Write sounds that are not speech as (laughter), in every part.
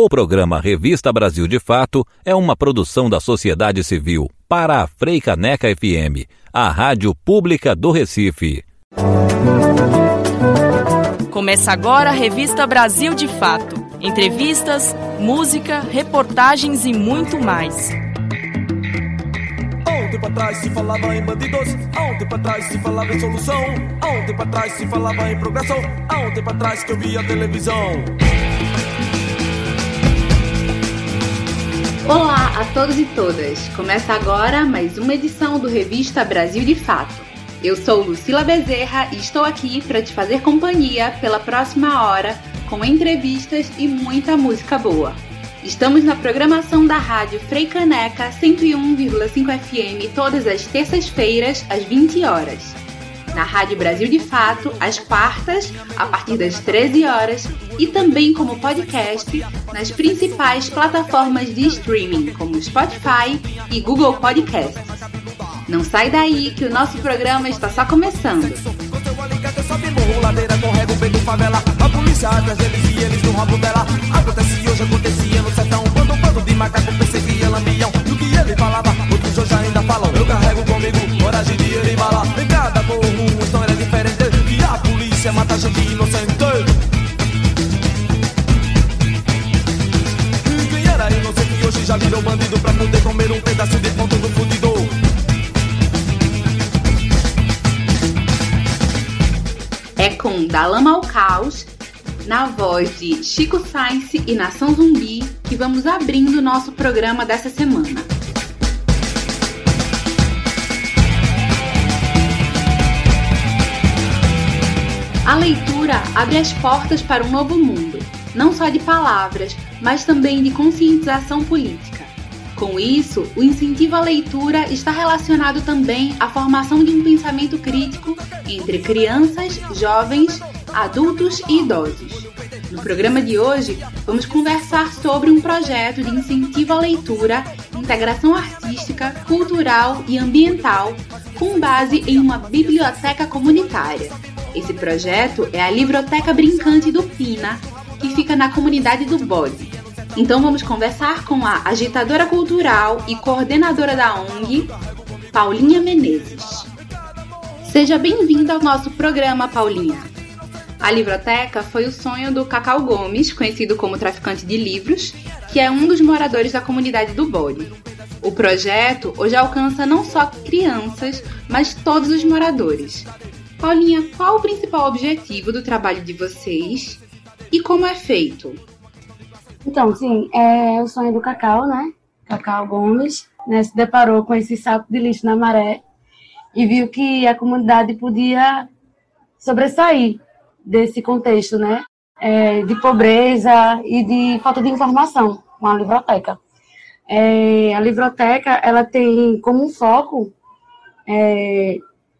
O programa Revista Brasil de Fato é uma produção da sociedade civil para a Freicaneca FM, a rádio pública do Recife. Começa agora a Revista Brasil de Fato. Entrevistas, música, reportagens e muito mais. Há um tempo atrás se falava em bandidos, há um tempo atrás se falava em solução, há um tempo atrás se falava em progressão, há um tempo atrás que eu via televisão. Olá a todos e todas! Começa agora mais uma edição do Revista Brasil de Fato. Eu sou Lucila Bezerra e estou aqui para te fazer companhia pela próxima hora com entrevistas e muita música boa. Estamos na programação da rádio Frei Caneca 101,5 FM todas as terças-feiras às 20 horas. Na Rádio Brasil de Fato, às quartas, a partir das 13 horas, e também como podcast nas principais plataformas de streaming, como Spotify e Google Podcasts. Não sai daí que o nosso programa está só começando. E um. E outros hoje ainda falam. Eu carrego comigo coragem de ele. Polícia mata gente inocente. Quem era inocente hoje já virou bandido pra poder comer um pedaço de ponto do. É com Da Lama ao Caos, na voz de Chico Sainz e Nação Zumbi, que vamos abrindo nosso programa dessa semana. A leitura abre as portas para um novo mundo, não só de palavras, mas também de conscientização política. Com isso, o incentivo à leitura está relacionado também à formação de um pensamento crítico entre crianças, jovens, adultos e idosos. No programa de hoje, vamos conversar sobre um projeto de incentivo à leitura, integração artística, cultural e ambiental, com base em uma biblioteca comunitária. Esse projeto é a Livroteca Brincante do Pina, que fica na comunidade do Bode. Então vamos conversar com a agitadora cultural e coordenadora da ONG, Paulinha Menezes. Seja bem-vinda ao nosso programa, Paulinha. A livroteca foi o sonho do Cacau Gomes, conhecido como traficante de livros, que é um dos moradores da comunidade do Bode. O projeto hoje alcança não só crianças, mas todos os moradores. Paulinha, qual o principal objetivo do trabalho de vocês e como é feito? Então, sim, é o sonho do Cacau, né? Cacau Gomes, né, se deparou com esse saco de lixo na maré e viu que a comunidade podia sobressair desse contexto, né? É, de pobreza e de falta de informação com a livroteca. É, a livroteca, ela tem como foco é,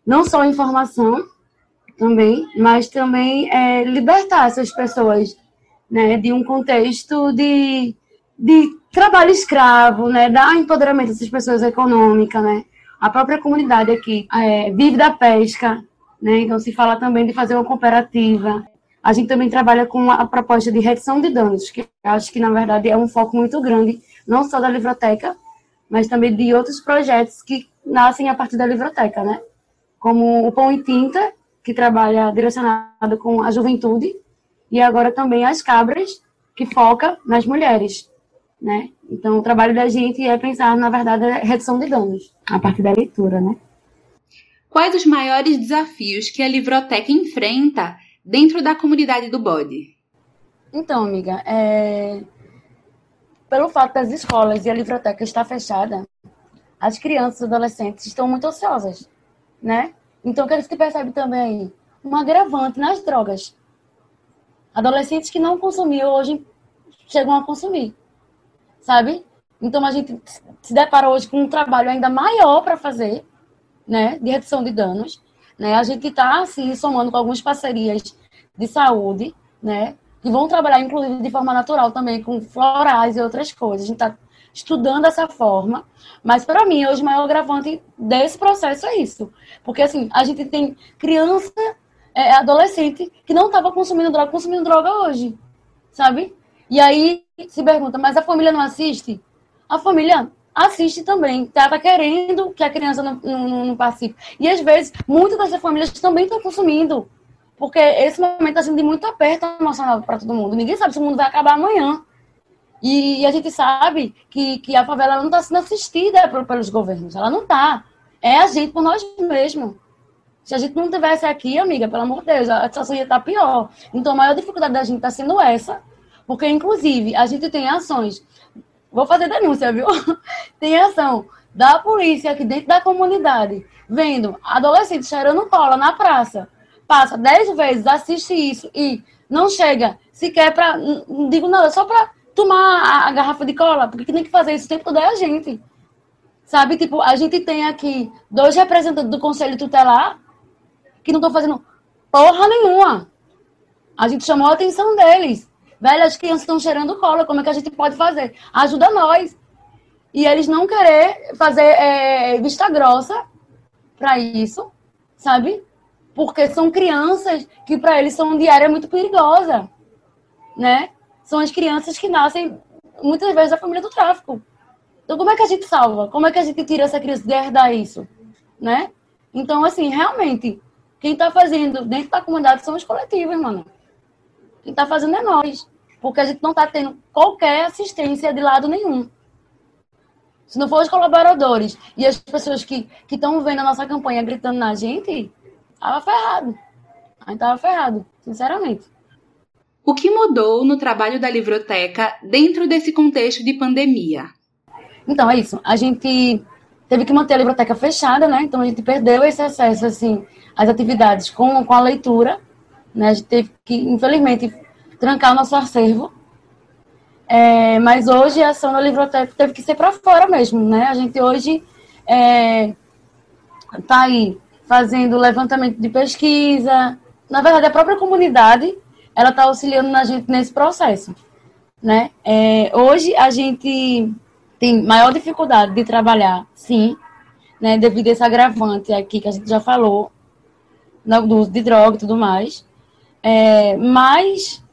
não só informação também, mas também é, libertar essas pessoas né, de um contexto de, de trabalho escravo, né, dar empoderamento dessas pessoas econômica, né. A própria comunidade aqui é, vive da pesca, né, então se fala também de fazer uma cooperativa. A gente também trabalha com a proposta de redução de danos, que acho que na verdade é um foco muito grande, não só da livroteca, mas também de outros projetos que nascem a partir da livroteca, né? Como o Pão e Tinta, que trabalha direcionado com a juventude, e agora também as cabras, que foca nas mulheres, né? Então, o trabalho da gente é pensar, na verdade, a redução de danos, a partir da leitura, né? Quais os maiores desafios que a livroteca enfrenta dentro da comunidade do Bode? Então, amiga, é... pelo fato das escolas e a livroteca estar fechada, as crianças e adolescentes estão muito ociosas, né? Então, o que a gente percebe também aí? Um agravante nas drogas. Adolescentes que não consumiam hoje chegam a consumir, sabe? Então, a gente se depara hoje com um trabalho ainda maior para fazer, né, de redução de danos. Né? A gente está assim, somando com algumas parcerias de saúde, né, que vão trabalhar, inclusive, de forma natural também, com florais e outras coisas. A gente está estudando essa forma, mas para mim, hoje, o maior agravante desse processo é isso. Porque, assim, a gente tem criança, é, adolescente, que não estava consumindo droga, consumindo droga hoje, sabe? E aí se pergunta, mas a família não assiste? A família assiste também. Tá, tá querendo que a criança não, não, não participe. E às vezes, muitas dessas famílias também estão consumindo. Porque esse momento está sendo de muito aperto emocional para todo mundo. Ninguém sabe se o mundo vai acabar amanhã. E, e a gente sabe que, que a favela não está sendo assistida pelos governos. Ela não está. É a gente por nós mesmos. Se a gente não tivesse aqui, amiga, pelo amor de Deus, a situação ia estar tá pior. Então, a maior dificuldade da gente está sendo essa. Porque, inclusive, a gente tem ações. Vou fazer denúncia, viu? (laughs) tem ação da polícia aqui dentro da comunidade, vendo adolescentes cheirando cola na praça. Passa dez vezes, assiste isso e não chega sequer para. Não digo nada, só para tomar a, garrafa de cola, porque tem que fazer isso o tempo todo é a gente. Sabe, tipo, a gente tem aqui dois representantes do Conselho Tutelar que não estão fazendo porra nenhuma. A gente chamou a atenção deles. Velho, as crianças estão cheirando cola, como é que a gente pode fazer? Ajuda nós. E eles não querer fazer é, vista grossa para isso, sabe? Porque são crianças que para eles são diária muito perigosa, né? São as crianças que nascem muitas vezes da família do tráfico. Então, como é que a gente salva? Como é que a gente tira essa criança de herdar isso? Né? Então, assim, realmente, quem está fazendo dentro da comunidade são os coletivos, mano. Quem está fazendo é nós. Porque a gente não está tendo qualquer assistência de lado nenhum. Se não for os colaboradores e as pessoas que estão vendo a nossa campanha gritando na gente, tava ferrado. A gente tava ferrado, sinceramente. O que mudou no trabalho da livroteca dentro desse contexto de pandemia? Então, é isso. A gente teve que manter a livroteca fechada, né? Então, a gente perdeu esse acesso, assim, às atividades com, com a leitura. Né? A gente teve que, infelizmente, trancar o nosso acervo. É, mas hoje a ação da livroteca teve que ser para fora mesmo, né? A gente hoje está é, tá aí fazendo levantamento de pesquisa. Na verdade, a própria comunidade ela está auxiliando a gente nesse processo, né? É, hoje a gente tem maior dificuldade de trabalhar, sim, né? Devido a esse agravante aqui que a gente já falou, do uso de droga e tudo mais. É, mas,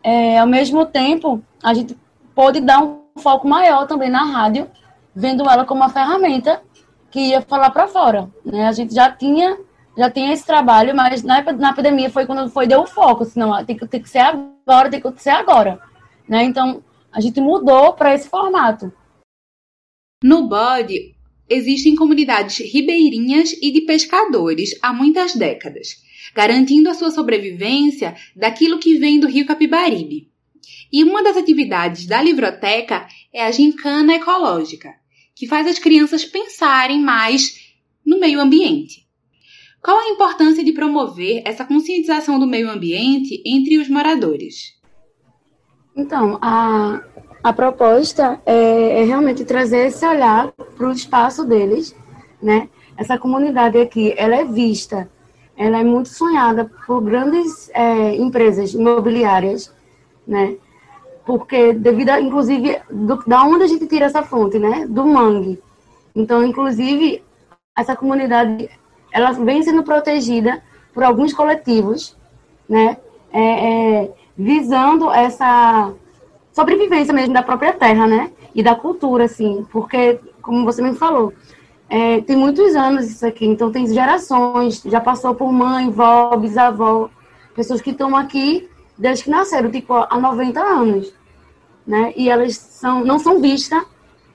é, ao mesmo tempo, a gente pode dar um foco maior também na rádio, vendo ela como uma ferramenta que ia falar para fora. Né? A gente já tinha já tinha esse trabalho, mas na, na pandemia foi quando foi deu o foco, senão tem que, tem que ser agora, tem que ser agora. Né? Então, a gente mudou para esse formato. No bode, existem comunidades ribeirinhas e de pescadores há muitas décadas, garantindo a sua sobrevivência daquilo que vem do rio Capibaribe. E uma das atividades da livroteca é a gincana ecológica, que faz as crianças pensarem mais no meio ambiente. Qual a importância de promover essa conscientização do meio ambiente entre os moradores? Então, a, a proposta é, é realmente trazer esse olhar para o espaço deles, né? Essa comunidade aqui, ela é vista, ela é muito sonhada por grandes é, empresas imobiliárias, né? Porque devido, a, inclusive, do, da onde a gente tira essa fonte, né? Do mangue. Então, inclusive, essa comunidade ela vem sendo protegida por alguns coletivos, né, é, é, visando essa sobrevivência mesmo da própria terra, né, e da cultura, assim, porque, como você me falou, é, tem muitos anos isso aqui, então tem gerações, já passou por mãe, vó, bisavó, pessoas que estão aqui desde que nasceram, tipo, há 90 anos, né, e elas são, não são vistas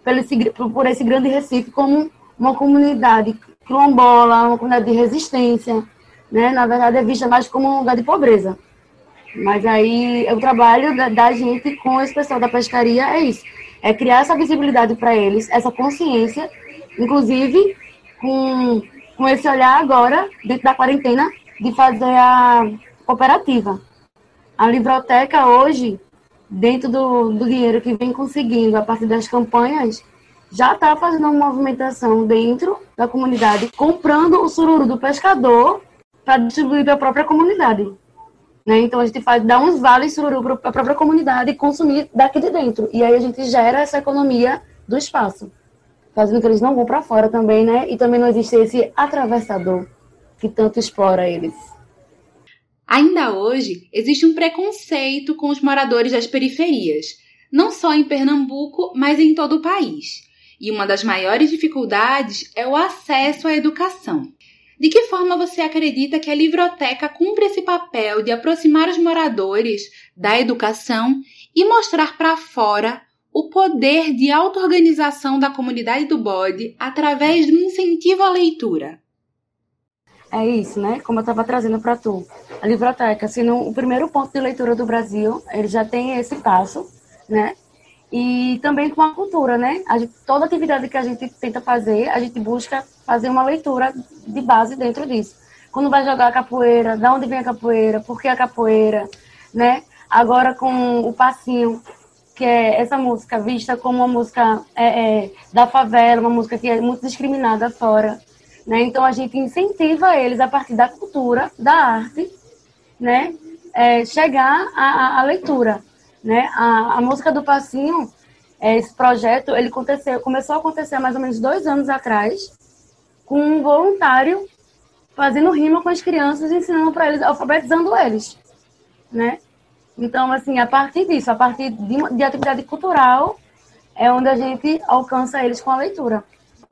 por esse, por esse grande Recife como uma comunidade quilombola, uma comunidade de resistência, né? Na verdade, é vista mais como um lugar de pobreza. Mas aí, o trabalho da, da gente com esse pessoal da pescaria é isso. É criar essa visibilidade para eles, essa consciência, inclusive com, com esse olhar agora, dentro da quarentena, de fazer a cooperativa. A livroteca hoje, dentro do, do dinheiro que vem conseguindo a partir das campanhas, já está fazendo uma movimentação dentro da comunidade, comprando o sururu do pescador para distribuir para a própria comunidade. Né? Então a gente faz, dá uns vales sururu para a própria comunidade e consumir daqui de dentro. E aí a gente gera essa economia do espaço, fazendo que eles não vão para fora também, né? E também não existe esse atravessador que tanto explora eles. Ainda hoje, existe um preconceito com os moradores das periferias, não só em Pernambuco, mas em todo o país. E uma das maiores dificuldades é o acesso à educação. De que forma você acredita que a livroteca cumpre esse papel de aproximar os moradores da educação e mostrar para fora o poder de auto-organização da comunidade do bode através do incentivo à leitura? É isso, né? Como eu estava trazendo para tu. A livroteca, sendo o primeiro ponto de leitura do Brasil, ele já tem esse passo, né? E também com a cultura, né? A gente, toda atividade que a gente tenta fazer, a gente busca fazer uma leitura de base dentro disso. Quando vai jogar capoeira, da onde vem a capoeira, por que a capoeira, né? Agora com o passinho, que é essa música vista como uma música é, é, da favela, uma música que é muito discriminada fora. Né? Então a gente incentiva eles a partir da cultura, da arte, né? É, chegar à leitura. Né? A, a música do Passinho, é, esse projeto, ele aconteceu, começou a acontecer há mais ou menos dois anos atrás, com um voluntário fazendo rima com as crianças, ensinando para eles, alfabetizando eles, né? Então, assim, a partir disso, a partir de, de atividade cultural, é onde a gente alcança eles com a leitura.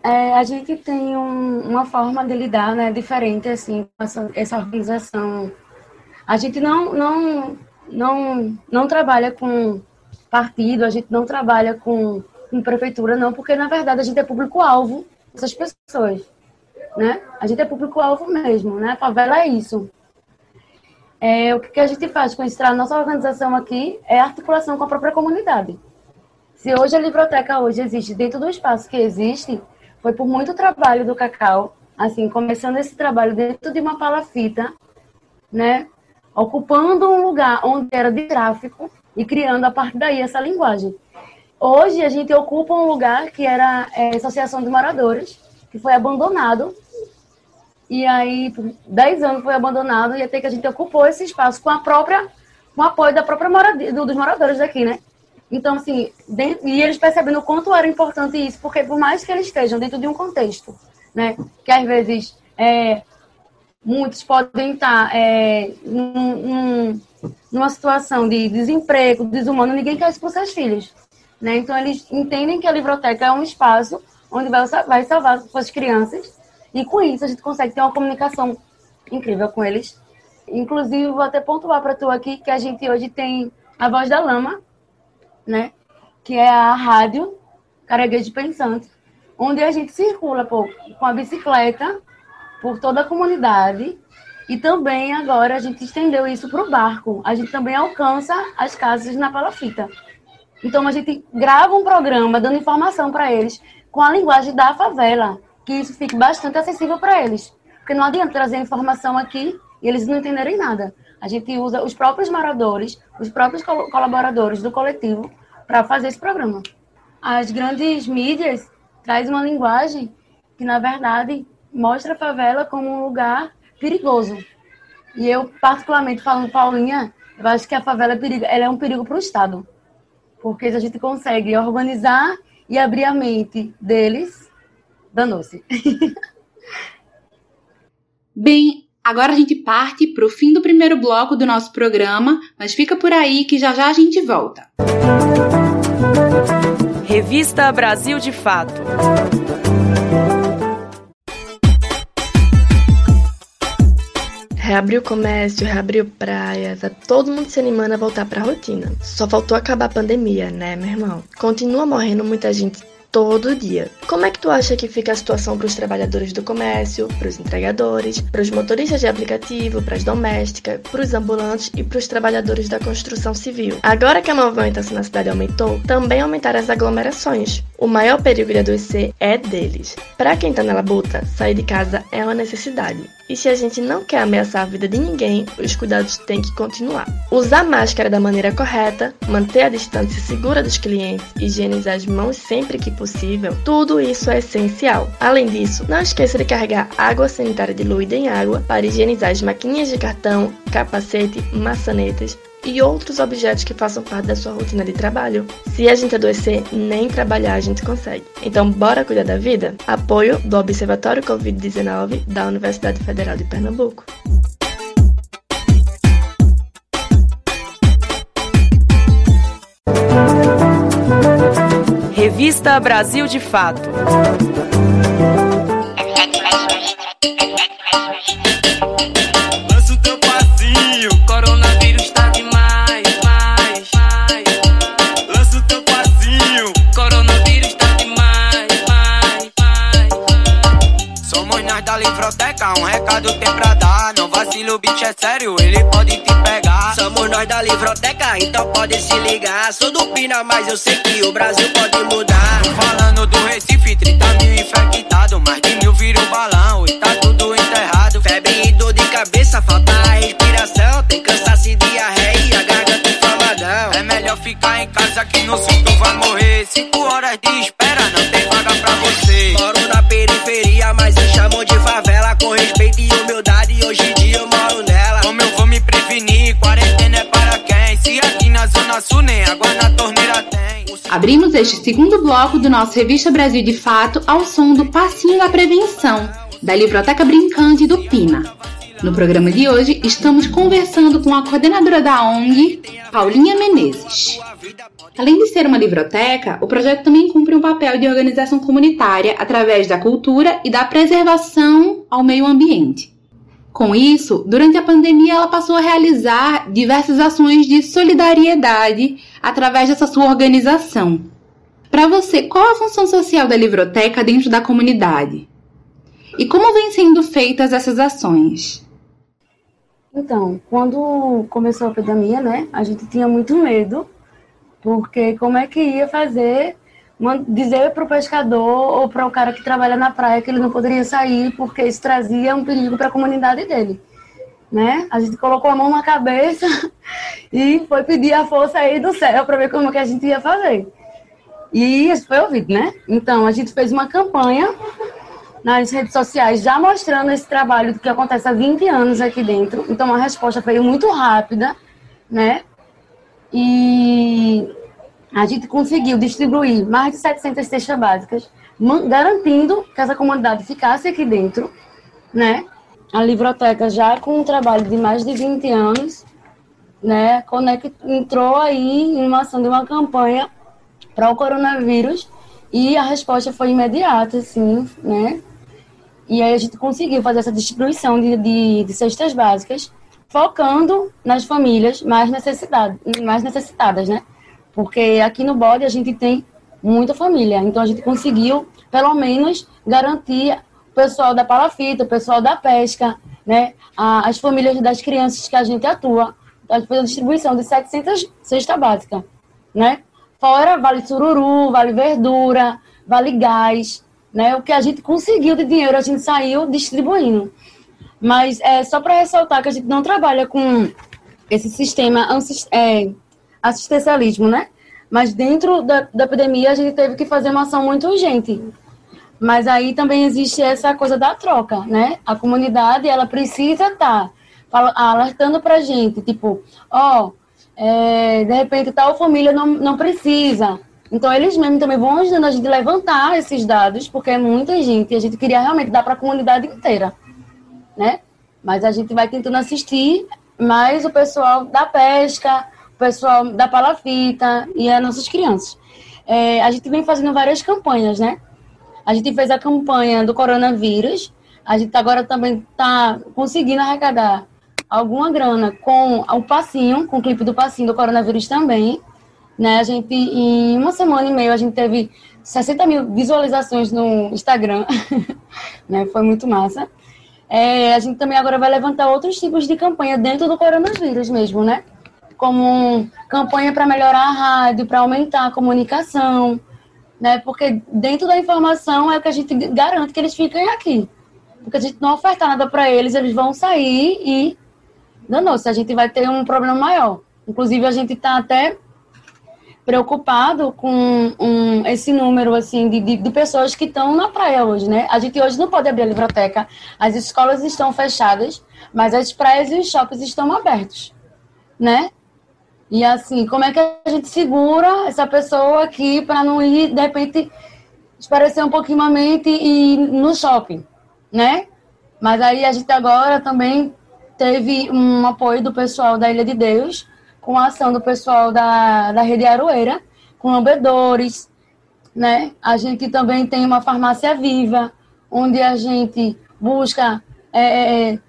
É, a gente tem um, uma forma de lidar né, diferente, assim, com essa, essa organização. A gente não, não não, não trabalha com partido, a gente não trabalha com, com prefeitura, não, porque na verdade a gente é público-alvo dessas pessoas. Né? A gente é público-alvo mesmo, né? A favela é isso. É, o que a gente faz com a nossa organização aqui é articulação com a própria comunidade. Se hoje a biblioteca hoje existe dentro do espaço que existe, foi por muito trabalho do Cacau, assim, começando esse trabalho dentro de uma palafita, né? Ocupando um lugar onde era de tráfico e criando a partir daí essa linguagem. Hoje a gente ocupa um lugar que era é, Associação de Moradores, que foi abandonado. E aí, por 10 anos foi abandonado e até que a gente ocupou esse espaço com a própria, com o apoio da própria moradia, dos moradores daqui, né? Então, assim, dentro, e eles percebendo o quanto era importante isso, porque por mais que eles estejam dentro de um contexto, né, que às vezes é, muitos podem estar é, num, numa situação de desemprego, desumano, ninguém quer expulsar os filhos. Né? Então, eles entendem que a biblioteca é um espaço onde vai, vai salvar suas crianças, e com isso a gente consegue ter uma comunicação incrível com eles. Inclusive, vou até pontuar para tu aqui que a gente hoje tem a Voz da Lama, né? que é a rádio Careguejo Pensante, onde a gente circula pô, com a bicicleta por toda a comunidade. E também agora a gente estendeu isso para o barco. A gente também alcança as casas na palafita. Então a gente grava um programa dando informação para eles com a linguagem da favela, que isso fique bastante acessível para eles. Porque não adianta trazer informação aqui e eles não entenderem nada. A gente usa os próprios moradores, os próprios colaboradores do coletivo para fazer esse programa. As grandes mídias trazem uma linguagem que, na verdade, mostra a favela como um lugar perigoso. E eu, particularmente, falando Paulinha, eu acho que a favela é, perigo, ela é um perigo para o Estado. Porque se a gente consegue organizar e abrir a mente deles, danou-se. (laughs) Bem, agora a gente parte para o fim do primeiro bloco do nosso programa, mas fica por aí que já já a gente volta. Revista Brasil de Fato. Reabriu comércio, reabriu praias, tá todo mundo se animando a voltar pra rotina. Só faltou acabar a pandemia, né, meu irmão? Continua morrendo muita gente todo dia. Como é que tu acha que fica a situação para os trabalhadores do comércio, para os entregadores, para os motoristas de aplicativo, para as domésticas, para os ambulantes e para os trabalhadores da construção civil? Agora que a movimentação na cidade aumentou, também aumentaram as aglomerações. O maior perigo de adoecer é deles. Para quem tá na labuta, sair de casa é uma necessidade. E se a gente não quer ameaçar a vida de ninguém, os cuidados têm que continuar. Usar máscara da maneira correta, manter a distância segura dos clientes, higienizar as mãos sempre que possível, tudo isso é essencial. Além disso, não esqueça de carregar água sanitária diluída em água para higienizar as maquininhas de cartão, capacete, maçanetas, e outros objetos que façam parte da sua rotina de trabalho. Se a gente adoecer, nem trabalhar a gente consegue. Então, bora cuidar da vida? Apoio do Observatório Covid-19 da Universidade Federal de Pernambuco. Revista Brasil de Fato. Recado tem pra dar. Não vacile, o bicho é sério, ele pode te pegar. Somos nós da Livroteca, então pode se ligar. Sou do Pina, mas eu sei que o Brasil pode mudar. Falando do Recife, 30 mil infectados. Mais de mil vira o balão e tá tudo enterrado. Febre e dor de cabeça, falta a respiração. Tem cansaço e diarreia garganta inflamadão. É melhor ficar em casa que no tu vai morrer. Cinco horas de espera, não tem nem água na torneira tem. Abrimos este segundo bloco do nosso Revista Brasil de Fato ao som do Passinho da Prevenção, da Livroteca Brincante do Pina. No programa de hoje, estamos conversando com a coordenadora da ONG, Paulinha Menezes. Além de ser uma livroteca, o projeto também cumpre um papel de organização comunitária através da cultura e da preservação ao meio ambiente. Com isso, durante a pandemia, ela passou a realizar diversas ações de solidariedade através dessa sua organização. Para você, qual a função social da livroteca dentro da comunidade? E como vêm sendo feitas essas ações? Então, quando começou a pandemia, né, a gente tinha muito medo, porque como é que ia fazer, dizer para o pescador ou para o cara que trabalha na praia que ele não poderia sair, porque isso trazia um perigo para a comunidade dele, né? A gente colocou a mão na cabeça (laughs) e foi pedir a força aí do céu para ver como que a gente ia fazer. E isso foi ouvido, né? Então, a gente fez uma campanha nas redes sociais já mostrando esse trabalho que acontece há 20 anos aqui dentro. Então a resposta veio muito rápida, né? E a gente conseguiu distribuir mais de 700 cestas básicas, garantindo que essa comunidade ficasse aqui dentro, né? A Livroteca já com um trabalho de mais de 20 anos, né? Conect entrou aí em uma ação de uma campanha para o coronavírus e a resposta foi imediata, assim, né? E aí a gente conseguiu fazer essa distribuição de, de, de cestas básicas, focando nas famílias mais, necessidade, mais necessitadas, né? Porque aqui no bode a gente tem muita família, então a gente conseguiu, pelo menos, garantir o pessoal da palafita, o pessoal da pesca, né? as famílias das crianças que a gente atua. Então, a gente fez a distribuição de 700 cestas básicas, né? Fora Vale Sururu, Vale Verdura, Vale Gás, né? O que a gente conseguiu de dinheiro, a gente saiu distribuindo. Mas é só para ressaltar que a gente não trabalha com esse sistema é, assistencialismo, né? Mas dentro da, da epidemia a gente teve que fazer uma ação muito urgente. Mas aí também existe essa coisa da troca, né? A comunidade, ela precisa estar tá alertando pra gente, tipo, ó, oh, é, de repente tal família não, não precisa, então, eles mesmos também vão ajudando a gente a levantar esses dados, porque é muita gente e a gente queria realmente dar para a comunidade inteira, né? Mas a gente vai tentando assistir mais o pessoal da pesca, pessoal da palafita e as nossas crianças. É, a gente vem fazendo várias campanhas, né? A gente fez a campanha do coronavírus, a gente agora também está conseguindo arrecadar alguma grana com o passinho, com o clipe do passinho do coronavírus também. Né? A gente, em uma semana e meia, a gente teve 60 mil visualizações no Instagram. (laughs) né? Foi muito massa. É, a gente também agora vai levantar outros tipos de campanha dentro do coronavírus mesmo, né? Como campanha para melhorar a rádio, para aumentar a comunicação, né? Porque dentro da informação é o que a gente garante que eles fiquem aqui. Porque a gente não ofertar nada para eles, eles vão sair e não, se a gente vai ter um problema maior. Inclusive, a gente está até preocupado com um, esse número assim de, de, de pessoas que estão na praia hoje, né? A gente hoje não pode abrir a biblioteca, as escolas estão fechadas, mas as praias e os shoppings estão abertos, né? E assim, como é que a gente segura essa pessoa aqui para não ir, de repente, esparecer um pouquinho a mente e ir no shopping, né? Mas aí a gente agora também teve um apoio do pessoal da Ilha de Deus, com a ação do pessoal da, da Rede Aroeira, com lambedores, né? A gente também tem uma farmácia viva, onde a gente busca é, é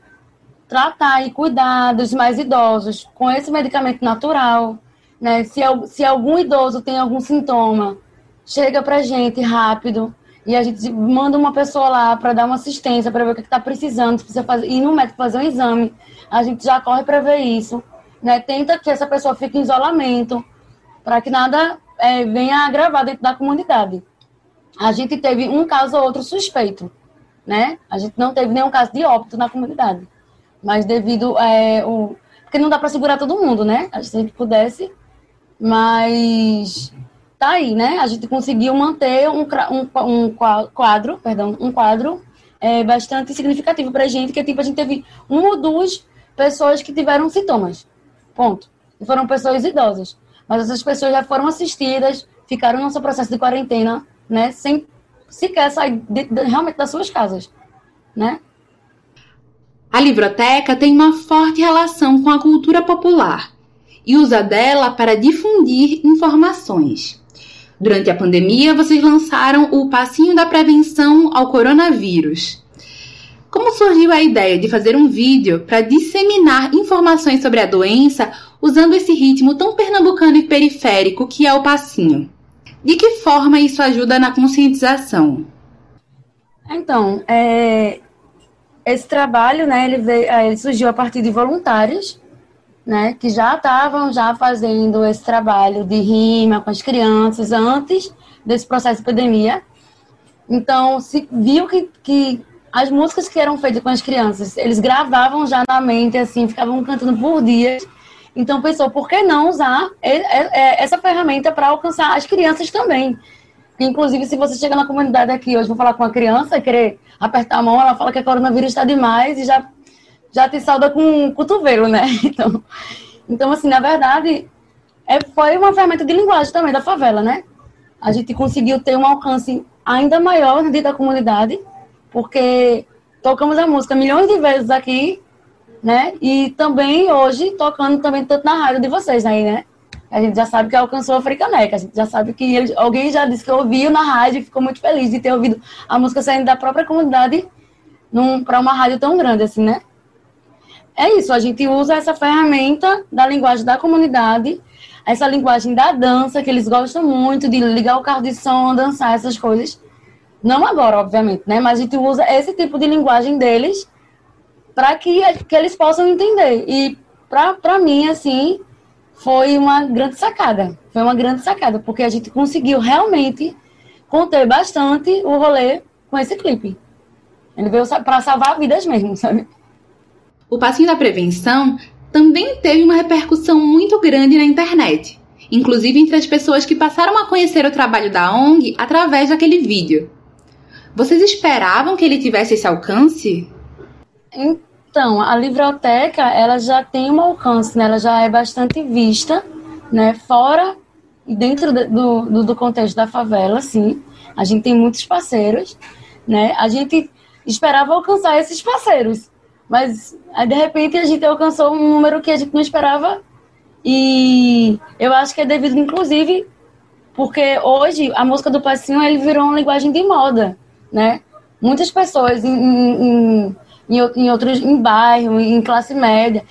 tratar e cuidar dos mais idosos com esse medicamento natural. Né? Se, se algum idoso tem algum sintoma, chega para gente rápido e a gente manda uma pessoa lá para dar uma assistência, para ver o que está precisando, se precisa fazer, ir no médico fazer um exame, a gente já corre para ver isso. Né? Tenta que essa pessoa fique em isolamento, para que nada é, venha agravar dentro da comunidade. A gente teve um caso ou outro suspeito, né? A gente não teve nenhum caso de óbito na comunidade. Mas devido é, o... Porque não dá para segurar todo mundo, né? Se a gente pudesse, mas tá aí, né? A gente conseguiu manter um, um, um quadro, perdão, um quadro é, bastante significativo para a gente, que tipo, a gente teve uma ou duas pessoas que tiveram sintomas. Ponto. E foram pessoas idosas. Mas essas pessoas já foram assistidas, ficaram no seu processo de quarentena, né? Sem sequer sair de, de, realmente das suas casas, né? A livroteca tem uma forte relação com a cultura popular e usa dela para difundir informações. Durante a pandemia, vocês lançaram o Passinho da Prevenção ao Coronavírus. Como surgiu a ideia de fazer um vídeo para disseminar informações sobre a doença usando esse ritmo tão pernambucano e periférico que é o passinho? De que forma isso ajuda na conscientização? Então, é, esse trabalho, né, ele, veio, é, ele surgiu a partir de voluntários né, que já estavam já fazendo esse trabalho de rima com as crianças antes desse processo de epidemia. Então, se viu que, que as músicas que eram feitas com as crianças, eles gravavam já na mente, assim, ficavam cantando por dias. Então, pensou, por que não usar essa ferramenta para alcançar as crianças também? Inclusive, se você chega na comunidade aqui hoje, vou falar com uma criança, querer apertar a mão, ela fala que a coronavírus está demais e já já te salda com o cotovelo, né? (laughs) Então, então assim, na verdade, é, foi uma ferramenta de linguagem também da favela, né? A gente conseguiu ter um alcance ainda maior dentro da comunidade, porque tocamos a música milhões de vezes aqui, né? E também hoje tocando também tanto na rádio de vocês aí, né? A gente já sabe que alcançou a Fricaneca, a gente já sabe que ele, alguém já disse que ouviu na rádio e ficou muito feliz de ter ouvido a música saindo da própria comunidade para uma rádio tão grande assim, né? é isso, a gente usa essa ferramenta da linguagem da comunidade, essa linguagem da dança, que eles gostam muito de ligar o carro de som, dançar essas coisas. Não agora, obviamente, né? Mas a gente usa esse tipo de linguagem deles para que, que eles possam entender. E para mim, assim, foi uma grande sacada. Foi uma grande sacada, porque a gente conseguiu realmente conter bastante o rolê com esse clipe. Ele veio para salvar vidas mesmo, sabe? O passinho da prevenção também teve uma repercussão muito grande na internet, inclusive entre as pessoas que passaram a conhecer o trabalho da ONG através daquele vídeo. Vocês esperavam que ele tivesse esse alcance? Então, a livroteca, ela já tem um alcance, né? ela já é bastante vista, né? Fora e dentro do, do, do contexto da favela, sim. A gente tem muitos parceiros, né? A gente esperava alcançar esses parceiros, mas aí, de repente, a gente alcançou um número que a gente não esperava. E eu acho que é devido, inclusive, porque hoje a música do passinho ele virou uma linguagem de moda, né? Muitas pessoas em, em, em, em outros, em bairro, em classe média,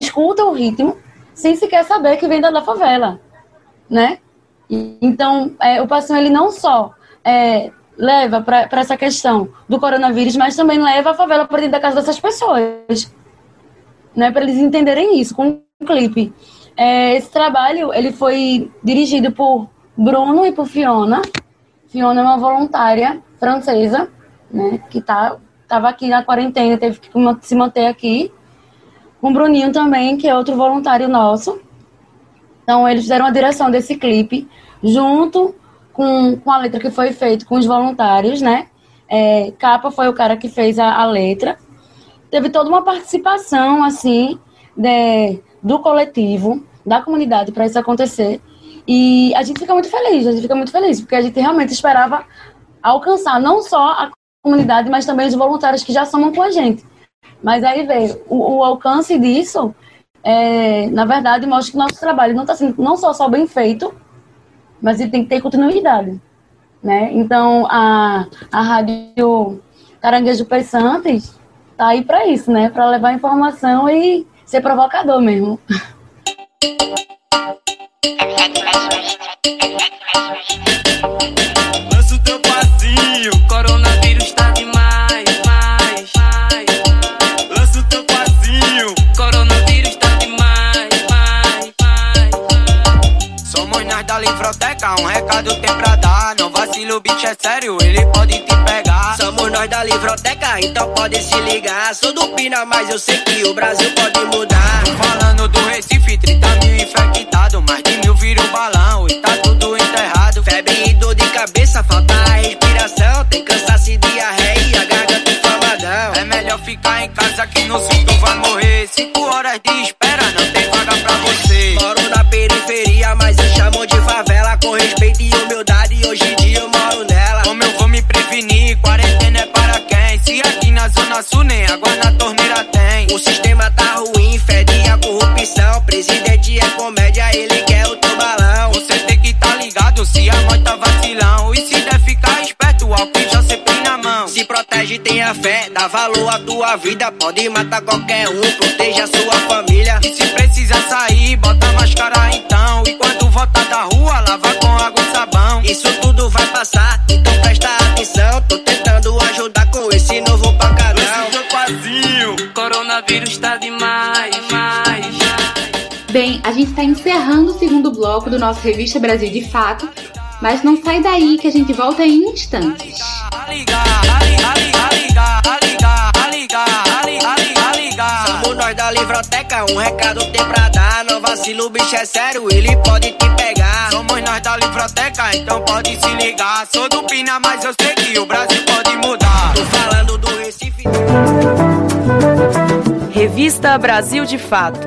escutam o ritmo sem sequer saber que vem da, da favela, né? Então, é, o passinho ele não só é, leva para essa questão do coronavírus, mas também leva a favela para dentro da casa dessas pessoas, né? Para eles entenderem isso com um clipe. É, esse trabalho ele foi dirigido por Bruno e por Fiona. Fiona é uma voluntária francesa, né? Que tá estava aqui na quarentena, teve que se manter aqui. Com o Bruninho também, que é outro voluntário nosso. Então, eles fizeram a direção desse clipe junto com, com a letra que foi feita com os voluntários, né? É, Capa foi o cara que fez a, a letra. Teve toda uma participação, assim, de, do coletivo, da comunidade para isso acontecer. E a gente fica muito feliz, a gente fica muito feliz, porque a gente realmente esperava alcançar não só a comunidade, mas também os voluntários que já somam com a gente. Mas aí veio o, o alcance disso, é, na verdade, mostra que nosso trabalho não está sendo não só, só bem feito, mas ele tem que ter continuidade. né? Então a, a rádio Caranguejo Pensantes tá aí para isso, né? Para levar informação e ser provocador mesmo. (laughs) recado tem pra dar. Não vacila, o bicho é sério, ele pode te pegar. Somos nós da Livroteca, então pode se ligar. Sou do Pina, mas eu sei que o Brasil pode mudar. Tô falando do Recife, 30 mil infectados, mais de mil virou balão e tá tudo enterrado. Febre e dor de cabeça, falta a respiração. Tem cansaço e diarreia garganta inflamadão. É melhor ficar em casa que no tu vai morrer. Cinco horas de espera, sul nem água na torneira tem. O sistema tá ruim, fede a corrupção. Presidente é comédia, ele quer o teu balão. Você tem que tá ligado se a mãe tá vacilão. E se der ficar esperto, o álcool já sempre na mão. Se protege, tenha fé, dá valor à tua vida. Pode matar qualquer um, proteja a sua família. E se precisar sair, bota máscara então. E quando voltar da rua, lava com água e sabão. Isso tudo vai passar, coronavírus tá demais, mais, mais. Bem, a gente está encerrando o segundo bloco do nosso Revista Brasil de Fato, mas não sai daí que a gente volta em instantes. Somos nós da Livroteca, um recado tem pra dar. Não vacila, o bicho é sério, ele pode te pegar. Somos nós da Livroteca, então pode se ligar. Sou do Pina, mas eu sei que o Brasil pode mudar. Tô falando do Recife. Revista Brasil de Fato.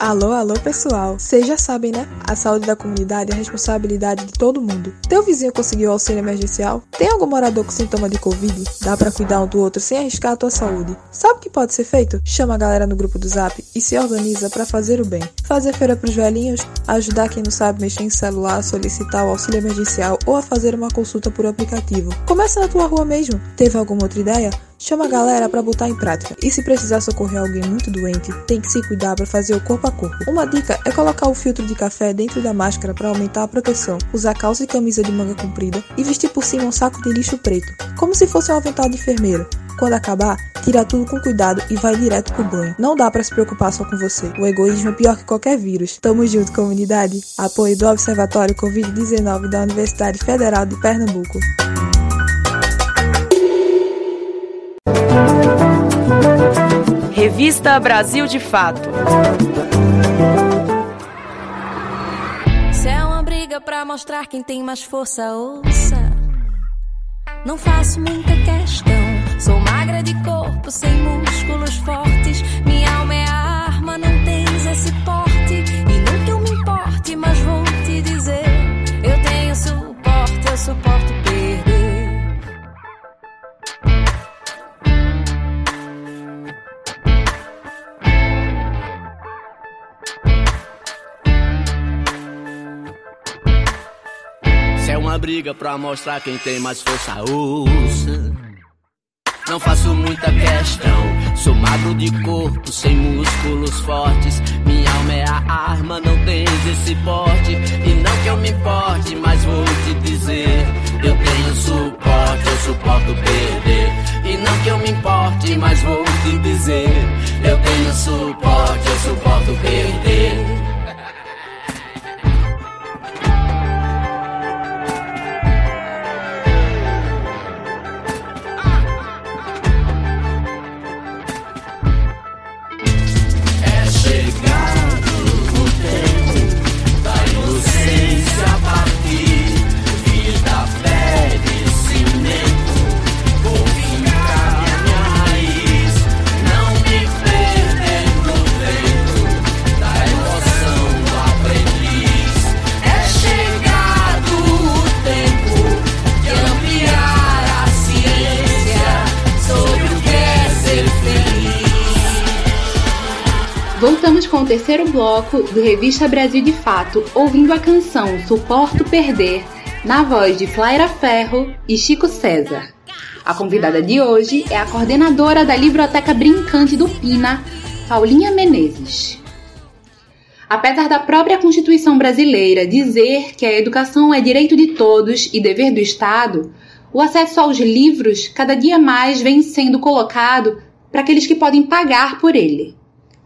Alô, alô pessoal! Vocês já sabem, né? A saúde da comunidade é responsabilidade de todo mundo. Teu vizinho conseguiu auxílio emergencial? Tem algum morador com sintoma de Covid? Dá pra cuidar um do outro sem arriscar a tua saúde. Sabe o que pode ser feito? Chama a galera no grupo do Zap e se organiza pra fazer o bem. Fazer feira pros velhinhos, ajudar quem não sabe mexer em celular, solicitar o auxílio emergencial ou a fazer uma consulta por aplicativo. Começa na tua rua mesmo. Teve alguma outra ideia? Chama a galera pra botar em prática. E se precisar socorrer alguém muito doente, tem que se cuidar pra fazer o corpo a corpo. Uma dica é colocar o filtro de café dentro da máscara pra aumentar a proteção. Usar calça e camisa de manga comprida e vestir por cima um saco de lixo preto, como se fosse um avental de enfermeiro. Quando acabar, tira tudo com cuidado e vai direto pro banho. Não dá pra se preocupar só com você. O egoísmo é pior que qualquer vírus. Tamo junto, comunidade. Apoio do Observatório Covid-19 da Universidade Federal de Pernambuco. Revista Brasil de Fato. Se é uma briga pra mostrar quem tem mais força, ouça. Não faço muita questão. Sou magra de corpo, sem músculos fortes. Minha alma é arma, não tens esse porte. E não que eu me importe, mas vou te dizer: eu tenho suporte, eu suporto briga pra mostrar quem tem mais força, ouça. Não faço muita questão. Sou magro de corpo, sem músculos fortes. Minha alma é a arma, não tens esse porte. E não que eu me importe, mas vou te dizer: eu tenho suporte, eu suporto perder. E não que eu me importe, mas vou te dizer: eu tenho suporte, eu suporto perder. Com o terceiro bloco do Revista Brasil de Fato, ouvindo a canção Suporto Perder, na voz de Flaira Ferro e Chico César. A convidada de hoje é a coordenadora da Livroteca Brincante do Pina, Paulinha Menezes. Apesar da própria Constituição brasileira dizer que a educação é direito de todos e dever do Estado, o acesso aos livros cada dia mais vem sendo colocado para aqueles que podem pagar por ele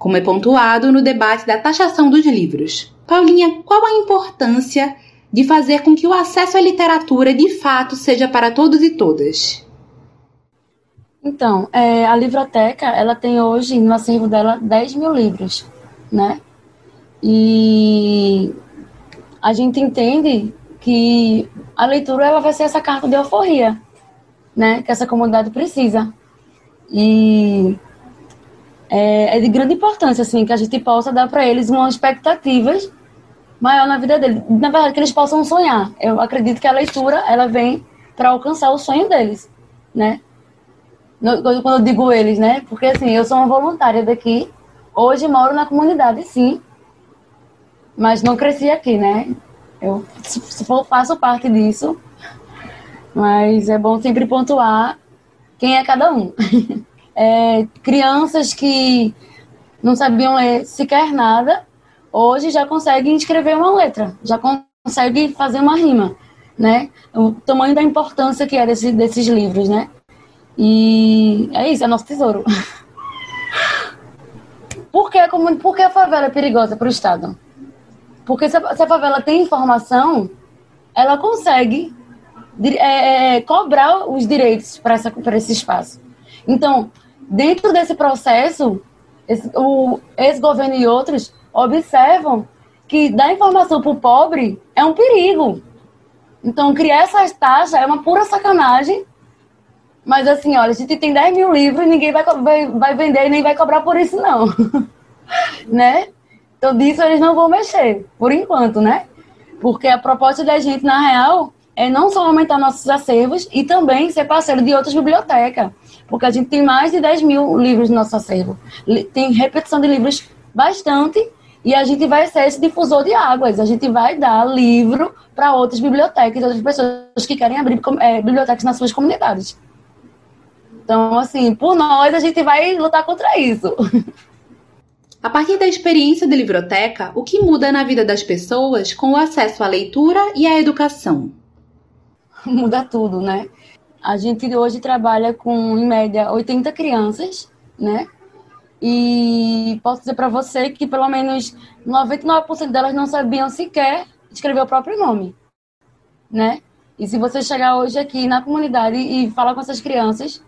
como é pontuado no debate da taxação dos livros. Paulinha, qual a importância de fazer com que o acesso à literatura de fato seja para todos e todas? Então, é, a Livroteca, ela tem hoje no acervo dela 10 mil livros, né? E a gente entende que a leitura ela vai ser essa carta de alforria, né? Que essa comunidade precisa. E é, é de grande importância, assim, que a gente possa dar para eles umas expectativas maior na vida deles. Na verdade, que eles possam sonhar. Eu acredito que a leitura, ela vem para alcançar o sonho deles, né? Quando eu digo eles, né? Porque, assim, eu sou uma voluntária daqui. Hoje moro na comunidade, sim. Mas não cresci aqui, né? Eu se for, faço parte disso. Mas é bom sempre pontuar quem é cada um. (laughs) é, crianças que não sabiam ler sequer nada, hoje já conseguem escrever uma letra, já conseguem fazer uma rima, né? O tamanho da importância que é desse, desses livros, né? E é isso, é nosso tesouro. (laughs) Por que, como, por que a favela é perigosa para o Estado? Porque se a, se a, favela tem informação, ela consegue é, é, cobrar os direitos para esse espaço. Então, dentro desse processo, esse, o ex-governo e outros observam que dar informação para o pobre é um perigo. Então, criar essas taxas é uma pura sacanagem. Mas, assim, olha, a gente tem 10 mil livros e ninguém vai, vai, vai vender e nem vai cobrar por isso, não. (laughs) né? Então, disso eles não vão mexer, por enquanto, né? Porque a proposta da gente, na real, é não só aumentar nossos acervos e também ser parceiro de outras bibliotecas porque a gente tem mais de 10 mil livros no nosso acervo. Tem repetição de livros bastante e a gente vai ser esse difusor de águas. A gente vai dar livro para outras bibliotecas, outras pessoas que querem abrir é, bibliotecas nas suas comunidades. Então, assim, por nós, a gente vai lutar contra isso. A partir da experiência da livroteca, o que muda na vida das pessoas com o acesso à leitura e à educação? (laughs) Muda tudo, né? A gente hoje trabalha com, em média, 80 crianças, né? E posso dizer para você que pelo menos 99% delas não sabiam sequer escrever o próprio nome, né? E se você chegar hoje aqui na comunidade e falar com essas crianças,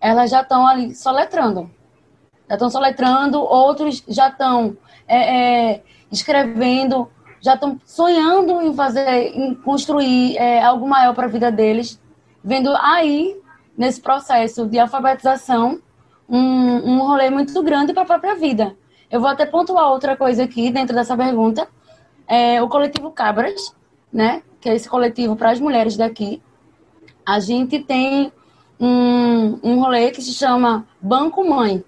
elas já estão ali soletrando. Já estão soletrando, outros já estão é, é, escrevendo, já estão sonhando em fazer, em construir é, algo maior para a vida deles vendo aí, nesse processo de alfabetização, um, um rolê muito grande para a própria vida. Eu vou até pontuar outra coisa aqui dentro dessa pergunta. É, o coletivo Cabras, né, que é esse coletivo para as mulheres daqui, a gente tem um, um rolê que se chama Banco Mãe.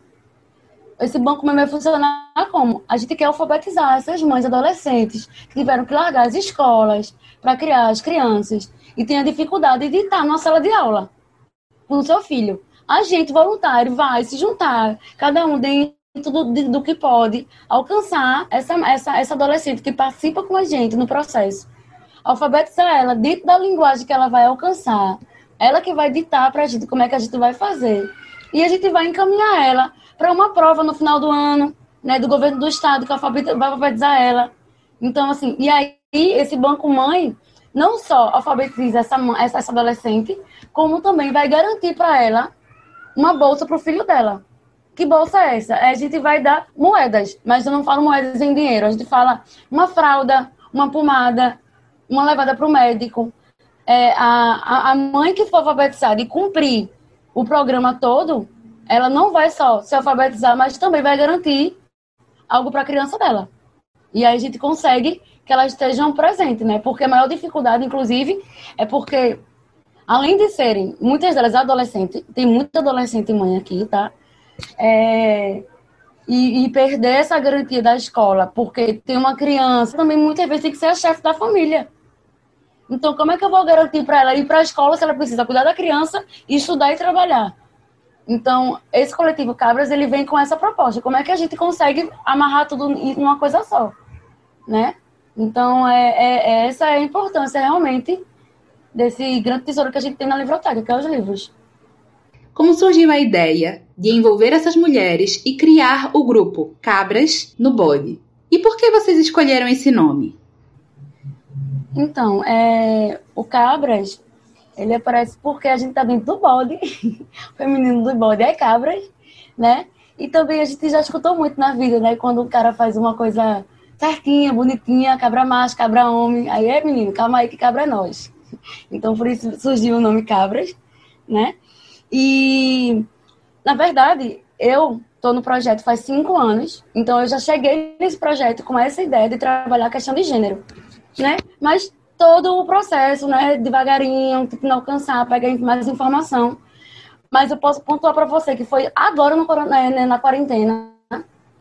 Esse Banco Mãe vai funcionar como? A gente quer alfabetizar essas mães adolescentes que tiveram que largar as escolas para criar as crianças e tem a dificuldade de estar numa sala de aula com o seu filho. A gente, voluntário, vai se juntar, cada um dentro do, do que pode, alcançar essa, essa, essa adolescente que participa com a gente no processo. Alfabetizar ela dentro da linguagem que ela vai alcançar. Ela que vai ditar para a gente como é que a gente vai fazer. E a gente vai encaminhar ela para uma prova no final do ano, né, do governo do estado, que vai alfabetizar ela. Então, assim, e aí esse banco mãe, não só alfabetiza essa, essa, adolescente, como também vai garantir para ela uma bolsa para o filho dela. Que bolsa é essa? A gente vai dar moedas, mas eu não falo moedas em dinheiro. A gente fala uma fralda, uma pomada, uma levada para o médico. É, a, a mãe que for alfabetizada e cumprir o programa todo, ela não vai só se alfabetizar, mas também vai garantir algo para a criança dela. E aí a gente consegue que elas estejam presentes, né? Porque a maior dificuldade, inclusive, é porque, além de serem muitas delas adolescentes, tem muita adolescente mãe aqui, tá? É, e, e, perder essa garantia da escola, porque tem uma criança, também muitas vezes tem que ser a chefe da família. Então, como é que eu vou garantir para ela ir para a escola se ela precisa cuidar da criança, estudar e trabalhar? Então, esse coletivo Cabras, ele vem com essa proposta. Como é que a gente consegue amarrar tudo em uma coisa só, né? Então, é, é, é essa é a importância, realmente, desse grande tesouro que a gente tem na livroteca, que é os livros. Como surgiu a ideia de envolver essas mulheres e criar o grupo Cabras no Bode? E por que vocês escolheram esse nome? Então, é, o Cabras, ele aparece porque a gente tá dentro do bode, (laughs) feminino do bode é Cabras, né? E também a gente já escutou muito na vida, né? Quando o cara faz uma coisa certinha, bonitinha, cabra macho, cabra homem, aí é menino, calma aí que cabra é nós. (laughs) Então por isso surgiu o nome Cabras, né? E, na verdade, eu estou no projeto faz cinco anos, então eu já cheguei nesse projeto com essa ideia de trabalhar a questão de gênero, né? Mas todo o processo, né, devagarinho, tentando alcançar, pegar mais informação. Mas eu posso pontuar para você que foi agora no, né, na quarentena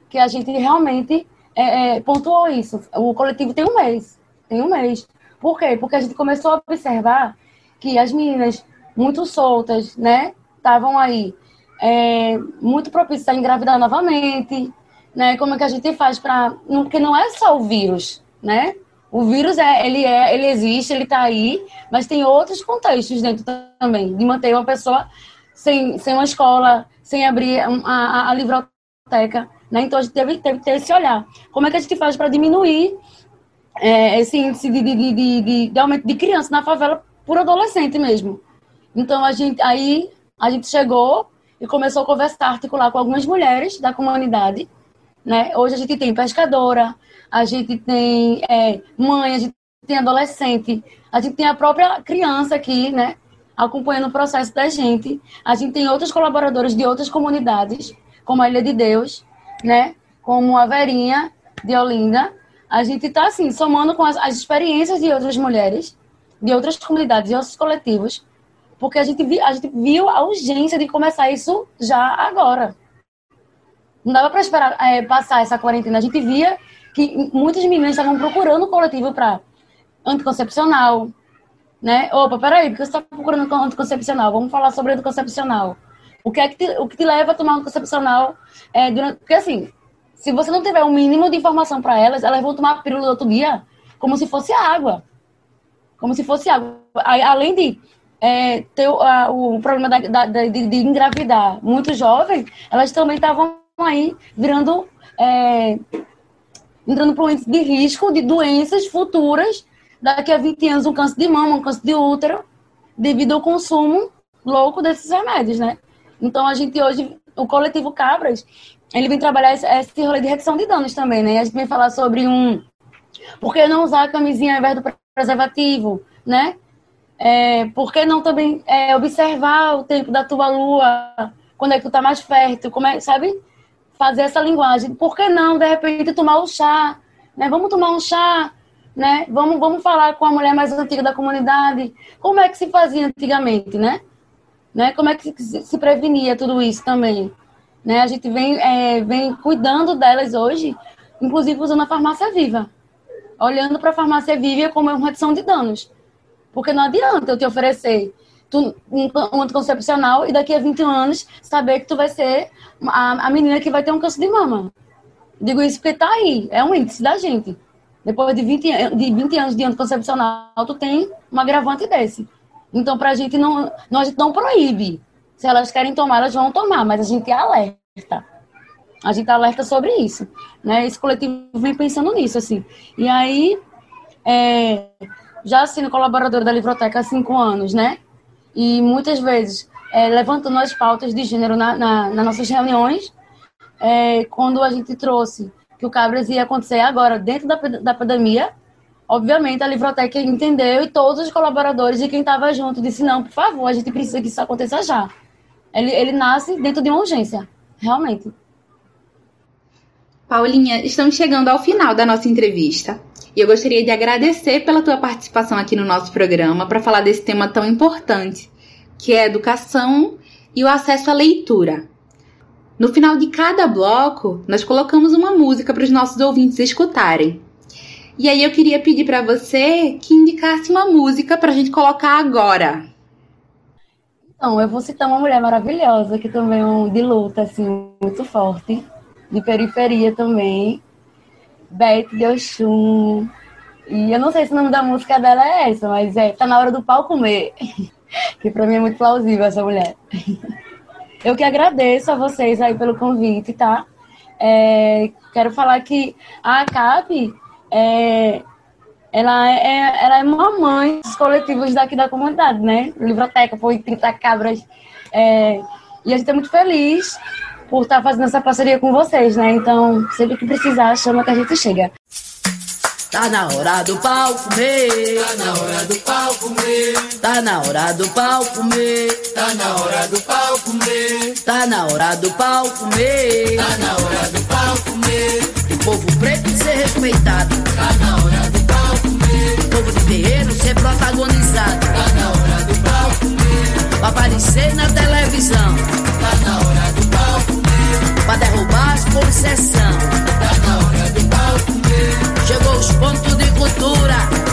que a gente realmente é, é, pontuou isso. O coletivo tem um mês, tem um mês. Por quê? Porque a gente começou a observar que as meninas muito soltas, né? Estavam aí é, muito propícias a engravidar novamente, né? Como é que a gente faz para... Porque não é só o vírus, né? O vírus, é, ele, é, ele existe, ele está aí, mas tem outros contextos dentro também, de manter uma pessoa sem, sem uma escola, sem abrir a, a, a livroteca, né? Então a gente teve, teve que ter esse olhar. Como é que a gente faz para diminuir é, esse índice de, de, de, de, de aumento de criança na favela por adolescente mesmo? Então, a gente, aí a gente chegou e começou a conversar, articular com algumas mulheres da comunidade. Né? Hoje a gente tem pescadora, a gente tem é, mãe, a gente tem adolescente, a gente tem a própria criança aqui, né? Acompanhando o processo da gente. A gente tem outros colaboradores de outras comunidades, como a Ilha de Deus, né? Como a Verinha de Olinda. A gente está, assim, somando com as, as experiências de outras mulheres, de outras comunidades, de outros coletivos, porque a gente, vi, a gente viu a urgência de começar isso já agora. Não dava para esperar é, passar essa quarentena. A gente via que muitas meninas estavam procurando coletivo para anticoncepcional, né? Opa, peraí, porque você está procurando anticoncepcional? Vamos falar sobre anticoncepcional. O que é que te, o que te leva a tomar anticoncepcional? É, durante, porque assim, se você não tiver um mínimo de informação para elas, elas vão tomar a pílula do outro dia como se fosse água. Como se fosse água. Além de é, ter a, o problema da, da, de, de, engravidar muito jovem, elas também estavam aí virando. É, entrando para um índice de risco de doenças futuras, daqui a 20 anos, um câncer de mama, um câncer de útero, devido ao consumo louco desses remédios, né? Então, a gente hoje, o coletivo Cabras, ele vem trabalhar esse, esse rolê de redução de danos também, né? A gente vem falar sobre um. Por que não usar a camisinha ao invés do preservativo, né? É, por que não também é, observar o tempo da tua lua, quando é que tu tá mais fértil, como é, sabe? Fazer essa linguagem. Por que não, de repente, tomar um chá? Né? Vamos tomar um chá, né? Vamos, vamos falar com a mulher mais antiga da comunidade. Como é que se fazia antigamente, né? né? Como é que se, se prevenia tudo isso também? Né? A gente vem, é, vem cuidando delas hoje, inclusive usando a farmácia viva. Olhando para a farmácia viva como uma redução de danos porque não adianta eu te oferecer tu, um, anticoncepcional e daqui a 21 anos saber que tu vai ser a, a menina que vai ter um câncer de mama. Digo isso porque tá aí, é um índice da gente. Depois de 20, de 20 anos de anticoncepcional, tu tem um agravante desse. Então, pra gente não, não, não proíbe. Se elas querem tomar, elas vão tomar, mas a gente alerta. A gente alerta sobre isso. Né? Esse coletivo vem pensando nisso, assim. E aí, é, já sendo colaboradora da Livroteca há cinco anos, né? E muitas vezes é, levantando as pautas de gênero na, na, nas nossas reuniões, é, quando a gente trouxe que o Cabras ia acontecer agora dentro da, da pandemia, obviamente a Livroteca entendeu e todos os colaboradores e quem estava junto disse, não, por favor, a gente precisa que isso aconteça já. Ele, ele nasce dentro de uma urgência, realmente. Paulinha, estamos chegando ao final da nossa entrevista. E eu gostaria de agradecer pela tua participação aqui no nosso programa para falar desse tema tão importante, que é a educação e o acesso à leitura. No final de cada bloco, nós colocamos uma música para os nossos ouvintes escutarem. E aí eu queria pedir para você que indicasse uma música para a gente colocar agora. Então, eu vou citar uma mulher maravilhosa, que também é um de luta, assim, muito forte, de periferia também, Beth de. E eu não sei se o nome da música dela é essa, mas é Tá na hora do pau comer, (laughs) que pra mim é muito plausível essa mulher. (laughs) Eu que agradeço a vocês aí pelo convite, tá? É, quero falar que a ACAP é, ela é, ela é mamãe dos coletivos daqui da comunidade, né? Livroteca, foi 30 cabras. É, e a gente é muito feliz por estar fazendo essa parceria com vocês, né? Então, sempre que precisar, chama que a gente chega. Tá na hora do pau comer. Tá na hora do pau comer. Tá na hora do pau comer. Tá na hora do pau comer. Tá na hora do pau comer. Tá na hora do pau comer. O povo preto ser respeitado. Tá na hora do pau comer. O povo de terreiro ser protagonizado. Tá na hora do pau comer. Pra aparecer na televisão. Tá na hora do. Pra derrubar as concessão. Tá na hora do comer. Chegou os pontos de cultura.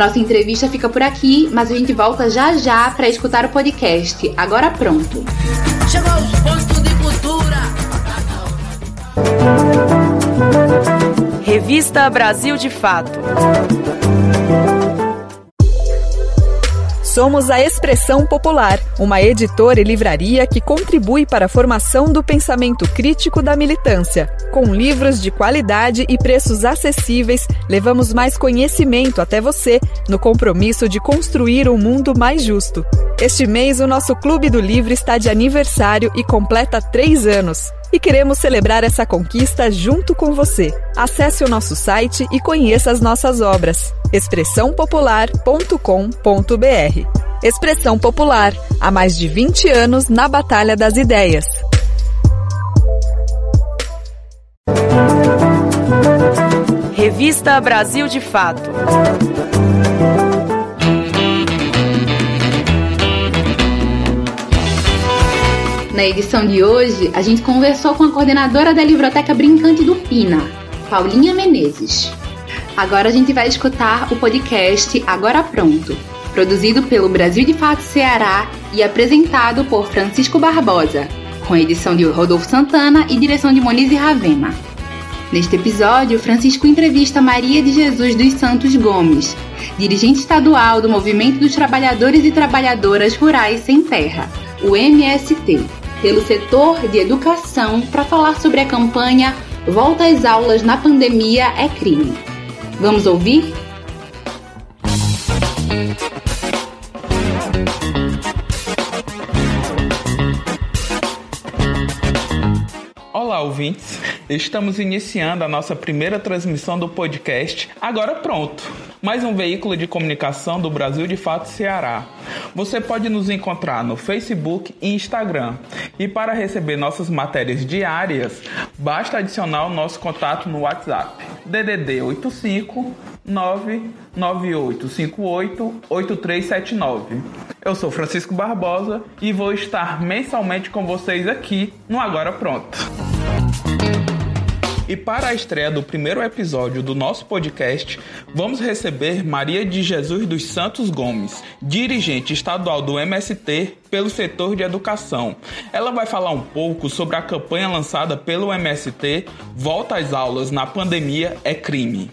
Nossa entrevista fica por aqui, mas a gente volta já já para escutar o podcast. Agora pronto. Chegou os pontos de cultura. Revista Brasil de Fato. Somos a Expressão Popular, uma editora e livraria que contribui para a formação do pensamento crítico da militância. Com livros de qualidade e preços acessíveis, levamos mais conhecimento até você, no compromisso de construir um mundo mais justo. Este mês, o nosso Clube do Livro está de aniversário e completa três anos. E queremos celebrar essa conquista junto com você. Acesse o nosso site e conheça as nossas obras. expressãopopular.com.br Expressão Popular, há mais de 20 anos na Batalha das Ideias. Revista Brasil de Fato. Na edição de hoje, a gente conversou com a coordenadora da Livroteca Brincante do Pina, Paulinha Menezes. Agora a gente vai escutar o podcast Agora Pronto, produzido pelo Brasil de Fato Ceará e apresentado por Francisco Barbosa, com edição de Rodolfo Santana e direção de Monize Ravena. Neste episódio, Francisco entrevista Maria de Jesus dos Santos Gomes, dirigente estadual do Movimento dos Trabalhadores e Trabalhadoras Rurais Sem Terra, o MST, pelo setor de educação para falar sobre a campanha Volta às aulas na pandemia é crime. Vamos ouvir? Olá, ouvintes! Estamos iniciando a nossa primeira transmissão do podcast Agora Pronto, mais um veículo de comunicação do Brasil de Fato Ceará. Você pode nos encontrar no Facebook e Instagram. E para receber nossas matérias diárias, basta adicionar o nosso contato no WhatsApp DDD 85 99858 8379. Eu sou Francisco Barbosa e vou estar mensalmente com vocês aqui no Agora Pronto. E para a estreia do primeiro episódio do nosso podcast, vamos receber Maria de Jesus dos Santos Gomes, dirigente estadual do MST pelo setor de educação. Ela vai falar um pouco sobre a campanha lançada pelo MST Volta às aulas na pandemia é crime.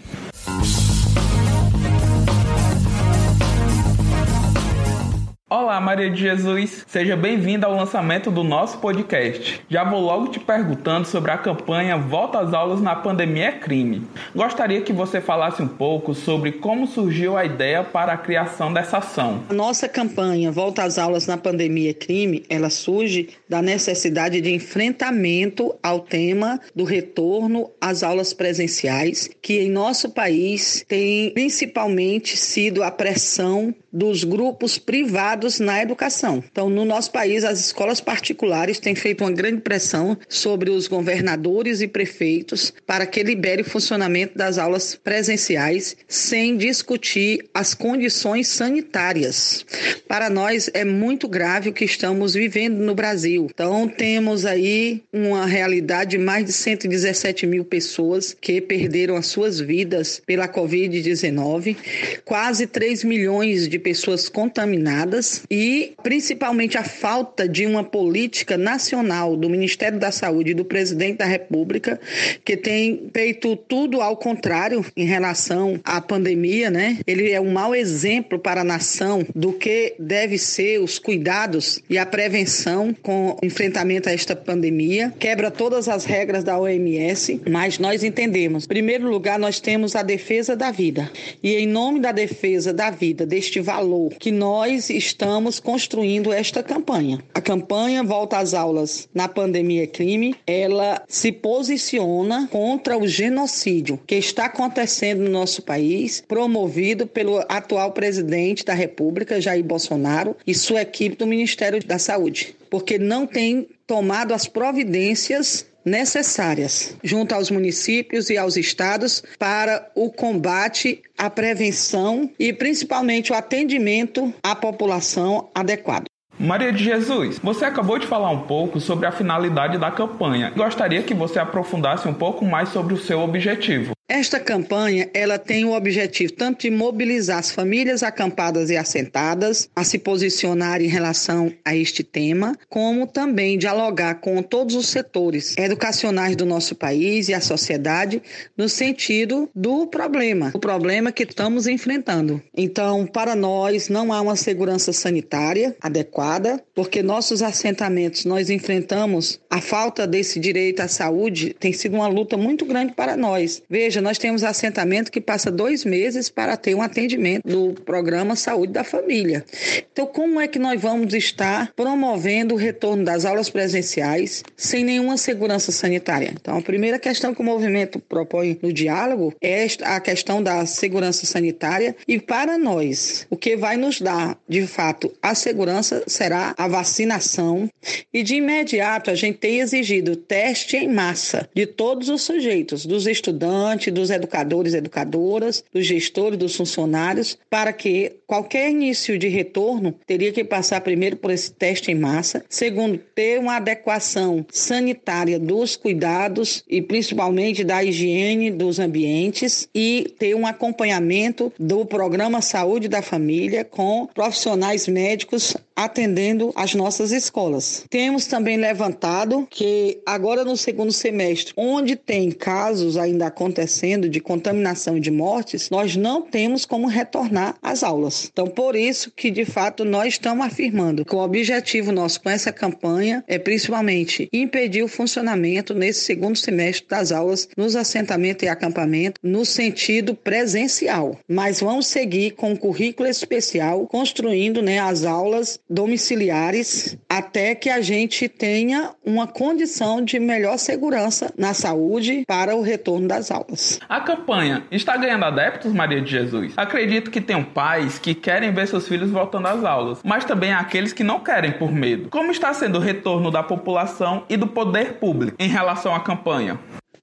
Olá, Maria de Jesus. Seja bem-vinda ao lançamento do nosso podcast. Já vou logo te perguntando sobre a campanha Volta às Aulas na Pandemia é Crime. Gostaria que você falasse um pouco sobre como surgiu a ideia para a criação dessa ação. A nossa campanha Volta às Aulas na Pandemia é Crime, ela surge da necessidade de enfrentamento ao tema do retorno às aulas presenciais, que em nosso país tem principalmente sido a pressão dos grupos privados na educação. Então, no nosso país, as escolas particulares têm feito uma grande pressão sobre os governadores e prefeitos para que libere o funcionamento das aulas presenciais sem discutir as condições sanitárias. Para nós é muito grave o que estamos vivendo no Brasil. Então, temos aí uma realidade de mais de 117 mil pessoas que perderam as suas vidas pela Covid-19, quase 3 milhões de pessoas contaminadas e principalmente a falta de uma política nacional do Ministério da Saúde e do presidente da República, que tem feito tudo ao contrário em relação à pandemia, né? Ele é um mau exemplo para a nação do que deve ser os cuidados e a prevenção com enfrentamento a esta pandemia. Quebra todas as regras da OMS, mas nós entendemos. Em primeiro lugar, nós temos a defesa da vida. E em nome da defesa da vida, deste valor que nós estamos construindo esta campanha. A campanha Volta às Aulas na Pandemia Crime, ela se posiciona contra o genocídio que está acontecendo no nosso país, promovido pelo atual presidente da República, Jair Bolsonaro, e sua equipe do Ministério da Saúde, porque não tem tomado as providências necessárias junto aos municípios e aos estados para o combate, a prevenção e principalmente o atendimento à população adequado. Maria de Jesus, você acabou de falar um pouco sobre a finalidade da campanha. Gostaria que você aprofundasse um pouco mais sobre o seu objetivo. Esta campanha, ela tem o objetivo tanto de mobilizar as famílias acampadas e assentadas a se posicionar em relação a este tema, como também dialogar com todos os setores educacionais do nosso país e a sociedade no sentido do problema, o problema que estamos enfrentando. Então, para nós não há uma segurança sanitária adequada, porque nossos assentamentos nós enfrentamos a falta desse direito à saúde, tem sido uma luta muito grande para nós. Veja, nós temos assentamento que passa dois meses para ter um atendimento do programa Saúde da Família. Então, como é que nós vamos estar promovendo o retorno das aulas presenciais sem nenhuma segurança sanitária? Então, a primeira questão que o movimento propõe no diálogo é a questão da segurança sanitária e para nós, o que vai nos dar, de fato, a segurança será a vacinação e de imediato a gente tem exigido teste em massa de todos os sujeitos, dos estudantes, dos educadores e educadoras, dos gestores, dos funcionários, para que qualquer início de retorno teria que passar primeiro por esse teste em massa, segundo, ter uma adequação sanitária dos cuidados e principalmente da higiene dos ambientes e ter um acompanhamento do programa Saúde da Família com profissionais médicos atendendo as nossas escolas. Temos também levantado que agora no segundo semestre, onde tem casos ainda acontecendo de contaminação e de mortes, nós não temos como retornar às aulas. Então, por isso que de fato nós estamos afirmando que o objetivo nosso com essa campanha é principalmente impedir o funcionamento nesse segundo semestre das aulas nos assentamentos e acampamentos no sentido presencial. Mas vamos seguir com o currículo especial construindo, né, as aulas domiciliares até que a gente tenha uma condição de melhor segurança na saúde para o retorno das aulas. A campanha está ganhando adeptos, Maria de Jesus? Acredito que tem pais que querem ver seus filhos voltando às aulas, mas também aqueles que não querem por medo. Como está sendo o retorno da população e do poder público em relação à campanha?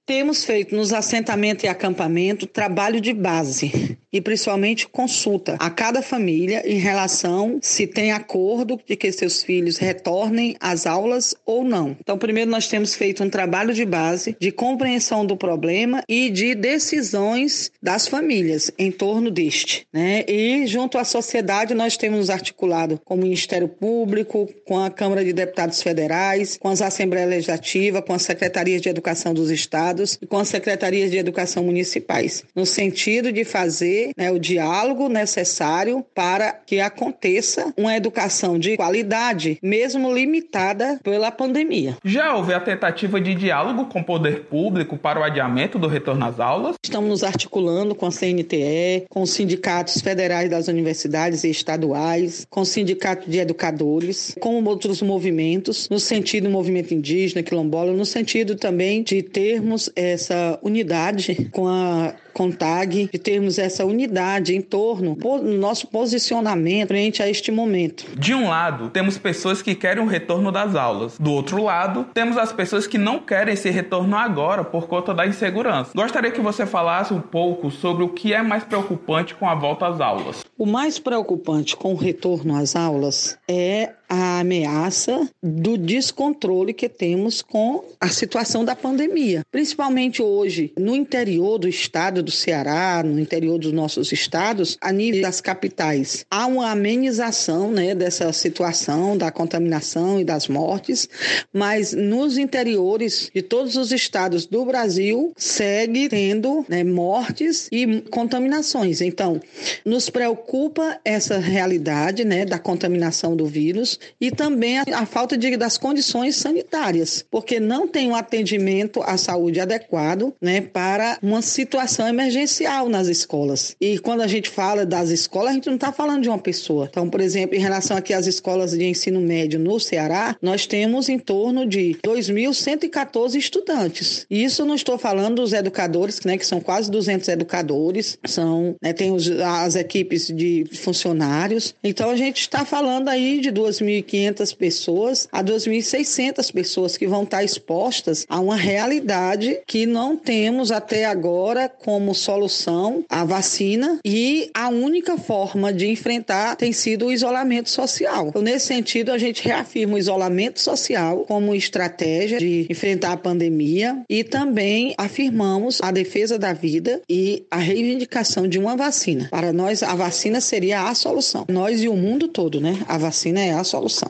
Temos feito nos assentamentos e acampamento trabalho de base e principalmente consulta a cada família em relação se tem acordo de que seus filhos retornem às aulas ou não. Então, primeiro nós temos feito um trabalho de base de compreensão do problema e de decisões das famílias em torno deste, né? E junto à sociedade nós temos articulado com o Ministério Público, com a Câmara de Deputados Federais, com as Assembleias Legislativas, com as Secretarias de Educação dos Estados estados e com as secretarias de educação municipais, no sentido de fazer né, o diálogo necessário para que aconteça uma educação de qualidade, mesmo limitada pela pandemia. Já houve a tentativa de diálogo com o poder público para o adiamento do retorno às aulas? Estamos nos articulando com a CNTE, com os sindicatos federais das universidades e estaduais, com o sindicato de educadores, com outros movimentos, no sentido do movimento indígena, quilombola, no sentido também de termos essa unidade com a CONTAG, de termos essa unidade em torno do nosso posicionamento frente a este momento. De um lado, temos pessoas que querem o retorno das aulas. Do outro lado, temos as pessoas que não querem esse retorno agora por conta da insegurança. Gostaria que você falasse um pouco sobre o que é mais preocupante com a volta às aulas. O mais preocupante com o retorno às aulas é a ameaça do descontrole que temos com a situação da pandemia, principalmente hoje no interior do estado do Ceará, no interior dos nossos estados, a nível das capitais. Há uma amenização, né, dessa situação da contaminação e das mortes, mas nos interiores de todos os estados do Brasil segue tendo né, mortes e contaminações. Então, nos preocupa essa realidade, né, da contaminação do vírus e também a, a falta de, das condições sanitárias, porque não tem um atendimento à saúde adequado né, para uma situação emergencial nas escolas. E quando a gente fala das escolas, a gente não está falando de uma pessoa. Então, por exemplo, em relação aqui às escolas de ensino médio no Ceará, nós temos em torno de 2.114 estudantes. E isso não estou falando dos educadores, né, que são quase 200 educadores, são, né, tem os, as equipes de funcionários. Então, a gente está falando aí de 2.500 pessoas a 2.600 pessoas que vão estar expostas a uma realidade que não temos até agora como solução a vacina e a única forma de enfrentar tem sido o isolamento social. Então, nesse sentido, a gente reafirma o isolamento social como estratégia de enfrentar a pandemia e também afirmamos a defesa da vida e a reivindicação de uma vacina. Para nós, a vacina seria a solução. Nós e o mundo todo, né? A vacina é a solução.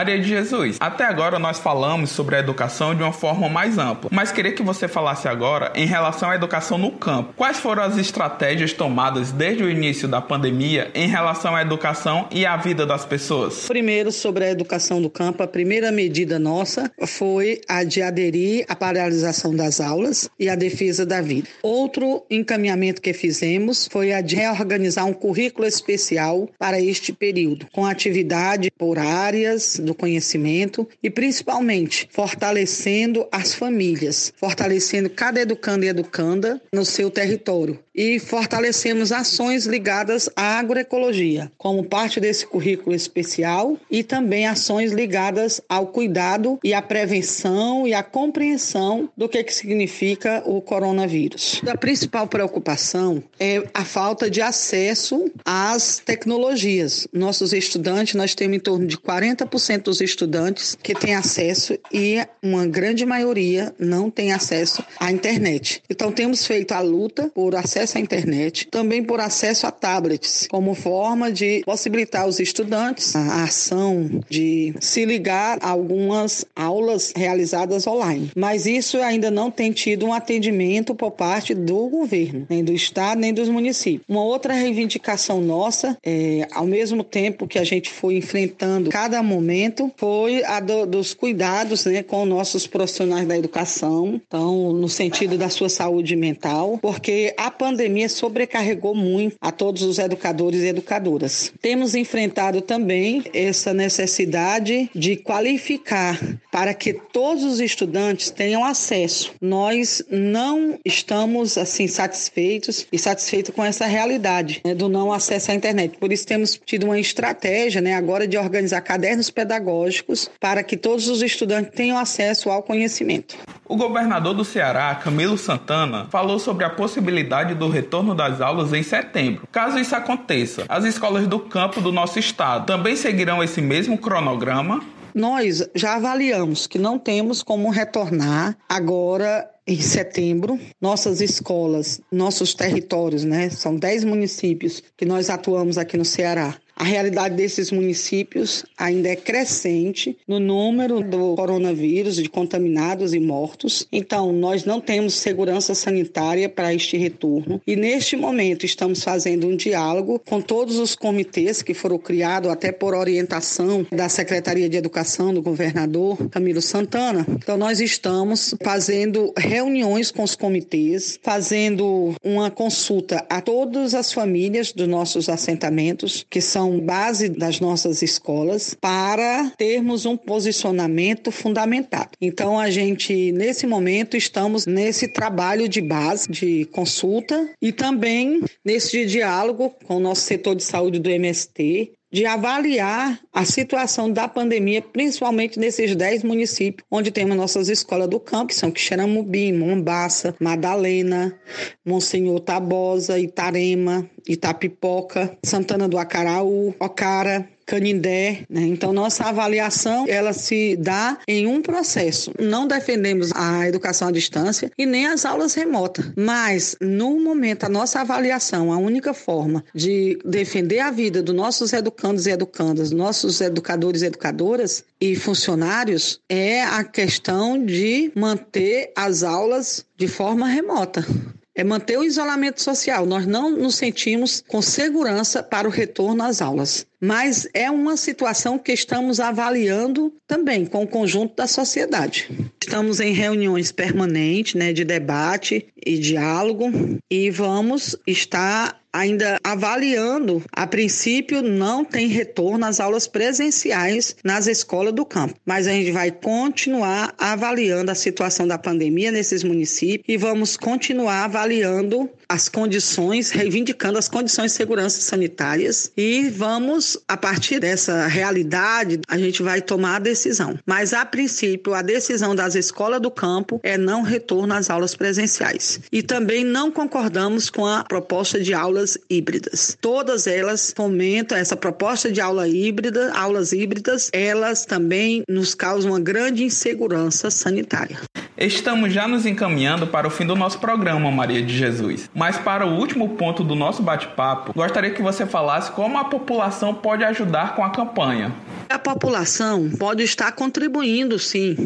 Maria de Jesus, até agora nós falamos sobre a educação de uma forma mais ampla, mas queria que você falasse agora em relação à educação no campo. Quais foram as estratégias tomadas desde o início da pandemia em relação à educação e à vida das pessoas? Primeiro, sobre a educação do campo, a primeira medida nossa foi a de aderir à paralisação das aulas e à defesa da vida. Outro encaminhamento que fizemos foi a de reorganizar um currículo especial para este período, com atividade por áreas do conhecimento e principalmente fortalecendo as famílias, fortalecendo cada educando e educanda no seu território e fortalecemos ações ligadas à agroecologia, como parte desse currículo especial e também ações ligadas ao cuidado e à prevenção e à compreensão do que, que significa o coronavírus. A principal preocupação é a falta de acesso às tecnologias. Nossos estudantes, nós temos em torno de 40% dos estudantes que têm acesso e uma grande maioria não tem acesso à internet. Então temos feito a luta por acesso à internet, também por acesso a tablets, como forma de possibilitar aos estudantes a ação de se ligar a algumas aulas realizadas online. Mas isso ainda não tem tido um atendimento por parte do governo, nem do estado, nem dos municípios. Uma outra reivindicação nossa, é, ao mesmo tempo que a gente foi enfrentando cada momento, foi a do, dos cuidados né, com nossos profissionais da educação, então, no sentido da sua saúde mental, porque a pandemia sobrecarregou muito a todos os educadores e educadoras. Temos enfrentado também essa necessidade de qualificar para que todos os estudantes tenham acesso. Nós não estamos assim satisfeitos e satisfeitos com essa realidade né, do não acesso à internet. Por isso temos tido uma estratégia, né, agora de organizar cadernos pedagógicos para que todos os estudantes tenham acesso ao conhecimento. O governador do Ceará, Camilo Santana, falou sobre a possibilidade do retorno das aulas em setembro. Caso isso aconteça, as escolas do campo do nosso estado também seguirão esse mesmo cronograma? Nós já avaliamos que não temos como retornar agora em setembro. Nossas escolas, nossos territórios, né? São 10 municípios que nós atuamos aqui no Ceará. A realidade desses municípios ainda é crescente no número do coronavírus, de contaminados e mortos. Então, nós não temos segurança sanitária para este retorno. E neste momento estamos fazendo um diálogo com todos os comitês que foram criados até por orientação da Secretaria de Educação do governador Camilo Santana. Então, nós estamos fazendo reuniões com os comitês, fazendo uma consulta a todas as famílias dos nossos assentamentos, que são base das nossas escolas, para termos um posicionamento fundamentado. Então, a gente, nesse momento, estamos nesse trabalho de base, de consulta e também nesse diálogo com o nosso setor de saúde do MST, de avaliar a situação da pandemia, principalmente nesses 10 municípios, onde temos nossas escolas do campo, que são Quixeramobim, Mombaça, Madalena, Monsenhor Tabosa, Itarema, Itapipoca, Santana do Acaraú, Ocara, Canindé, né? Então nossa avaliação ela se dá em um processo. Não defendemos a educação à distância e nem as aulas remotas, mas no momento a nossa avaliação, a única forma de defender a vida dos nossos educandos e educandas, nossos educadores e educadoras e funcionários é a questão de manter as aulas de forma remota é manter o isolamento social. Nós não nos sentimos com segurança para o retorno às aulas. Mas é uma situação que estamos avaliando também com o conjunto da sociedade. Estamos em reuniões permanentes, né, de debate e diálogo e vamos estar ainda avaliando. A princípio, não tem retorno às aulas presenciais nas escolas do campo, mas a gente vai continuar avaliando a situação da pandemia nesses municípios e vamos continuar avaliando as condições, reivindicando as condições de segurança sanitárias e vamos, a partir dessa realidade, a gente vai tomar a decisão. Mas, a princípio, a decisão das escolas do campo é não retorno às aulas presenciais. E também não concordamos com a proposta de aulas híbridas. Todas elas fomentam essa proposta de aula híbrida, aulas híbridas, elas também nos causam uma grande insegurança sanitária. Estamos já nos encaminhando para o fim do nosso programa, Maria de Jesus. Mas para o último ponto do nosso bate-papo, gostaria que você falasse como a população pode ajudar com a campanha. A população pode estar contribuindo, sim.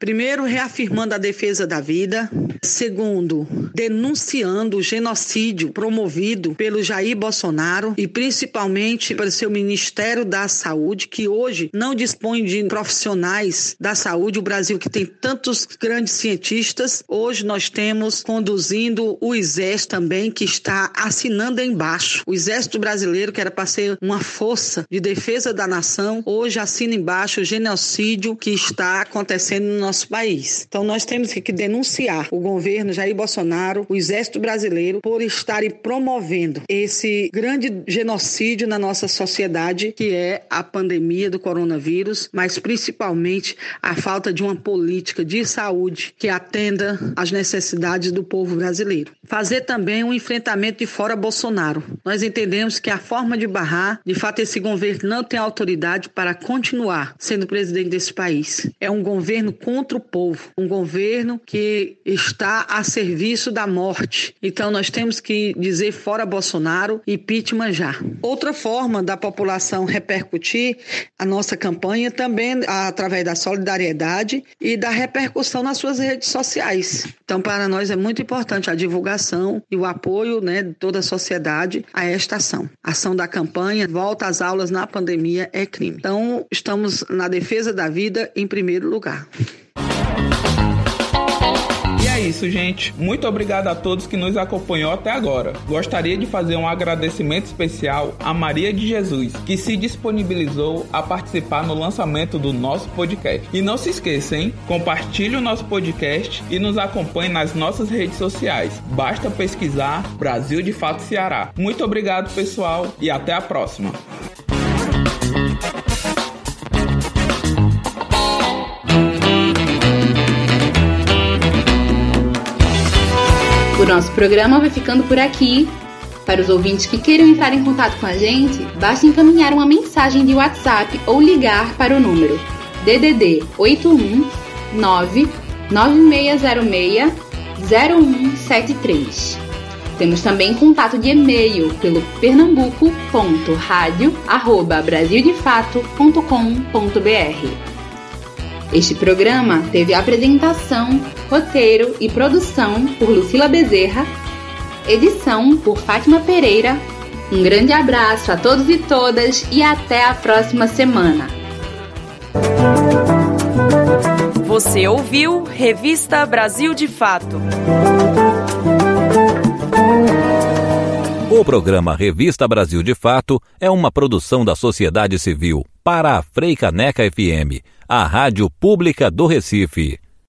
Primeiro, reafirmando a defesa da vida. Segundo, denunciando o genocídio promovido pelo Jair Bolsonaro e principalmente pelo seu Ministério da Saúde, que hoje não dispõe de profissionais da saúde. O Brasil, que tem tantos grandes cientistas, hoje nós temos conduzindo o Exército também, que está assinando embaixo. O Exército Brasileiro, que era para ser uma força de defesa da nação, hoje assina embaixo o genocídio que está acontecendo no nosso país. Então nós temos que denunciar o governo Jair Bolsonaro, o Exército Brasileiro, por estarem promovendo esse grande genocídio na nossa sociedade, que é a pandemia do coronavírus, mas principalmente a falta de uma política de saúde que atenda às necessidades do povo brasileiro. Fazer também um enfrentamento de fora Bolsonaro. Nós entendemos que a forma de barrar, de fato, esse governo não tem autoridade para continuar sendo presidente desse país. É um governo contra o povo, um governo que está a serviço da morte. Então nós temos que dizer fora Bolsonaro e impeachment já. Outra forma da população repercutir a nossa campanha também através da solidariedade e da repercussão nas suas redes sociais. Então para nós é muito importante a divulgação e o apoio né, de toda a sociedade a esta ação. A ação da campanha Volta às Aulas na Pandemia é crime. Então, estamos na defesa da vida em primeiro lugar. Isso, gente. Muito obrigado a todos que nos acompanhou até agora. Gostaria de fazer um agradecimento especial a Maria de Jesus, que se disponibilizou a participar no lançamento do nosso podcast. E não se esqueça, hein? Compartilhe o nosso podcast e nos acompanhe nas nossas redes sociais. Basta pesquisar Brasil de Fato Ceará. Muito obrigado, pessoal, e até a próxima. O nosso programa vai ficando por aqui. Para os ouvintes que queiram entrar em contato com a gente, basta encaminhar uma mensagem de WhatsApp ou ligar para o número DDD 81 99606 0173. Temos também contato de e-mail pelo pernambuco.radio@brasildefato.com.br. Este programa teve apresentação, roteiro e produção por Lucila Bezerra, edição por Fátima Pereira. Um grande abraço a todos e todas e até a próxima semana. Você ouviu Revista Brasil de Fato. O programa Revista Brasil de Fato é uma produção da sociedade civil para a Freicaneca FM, a rádio pública do Recife.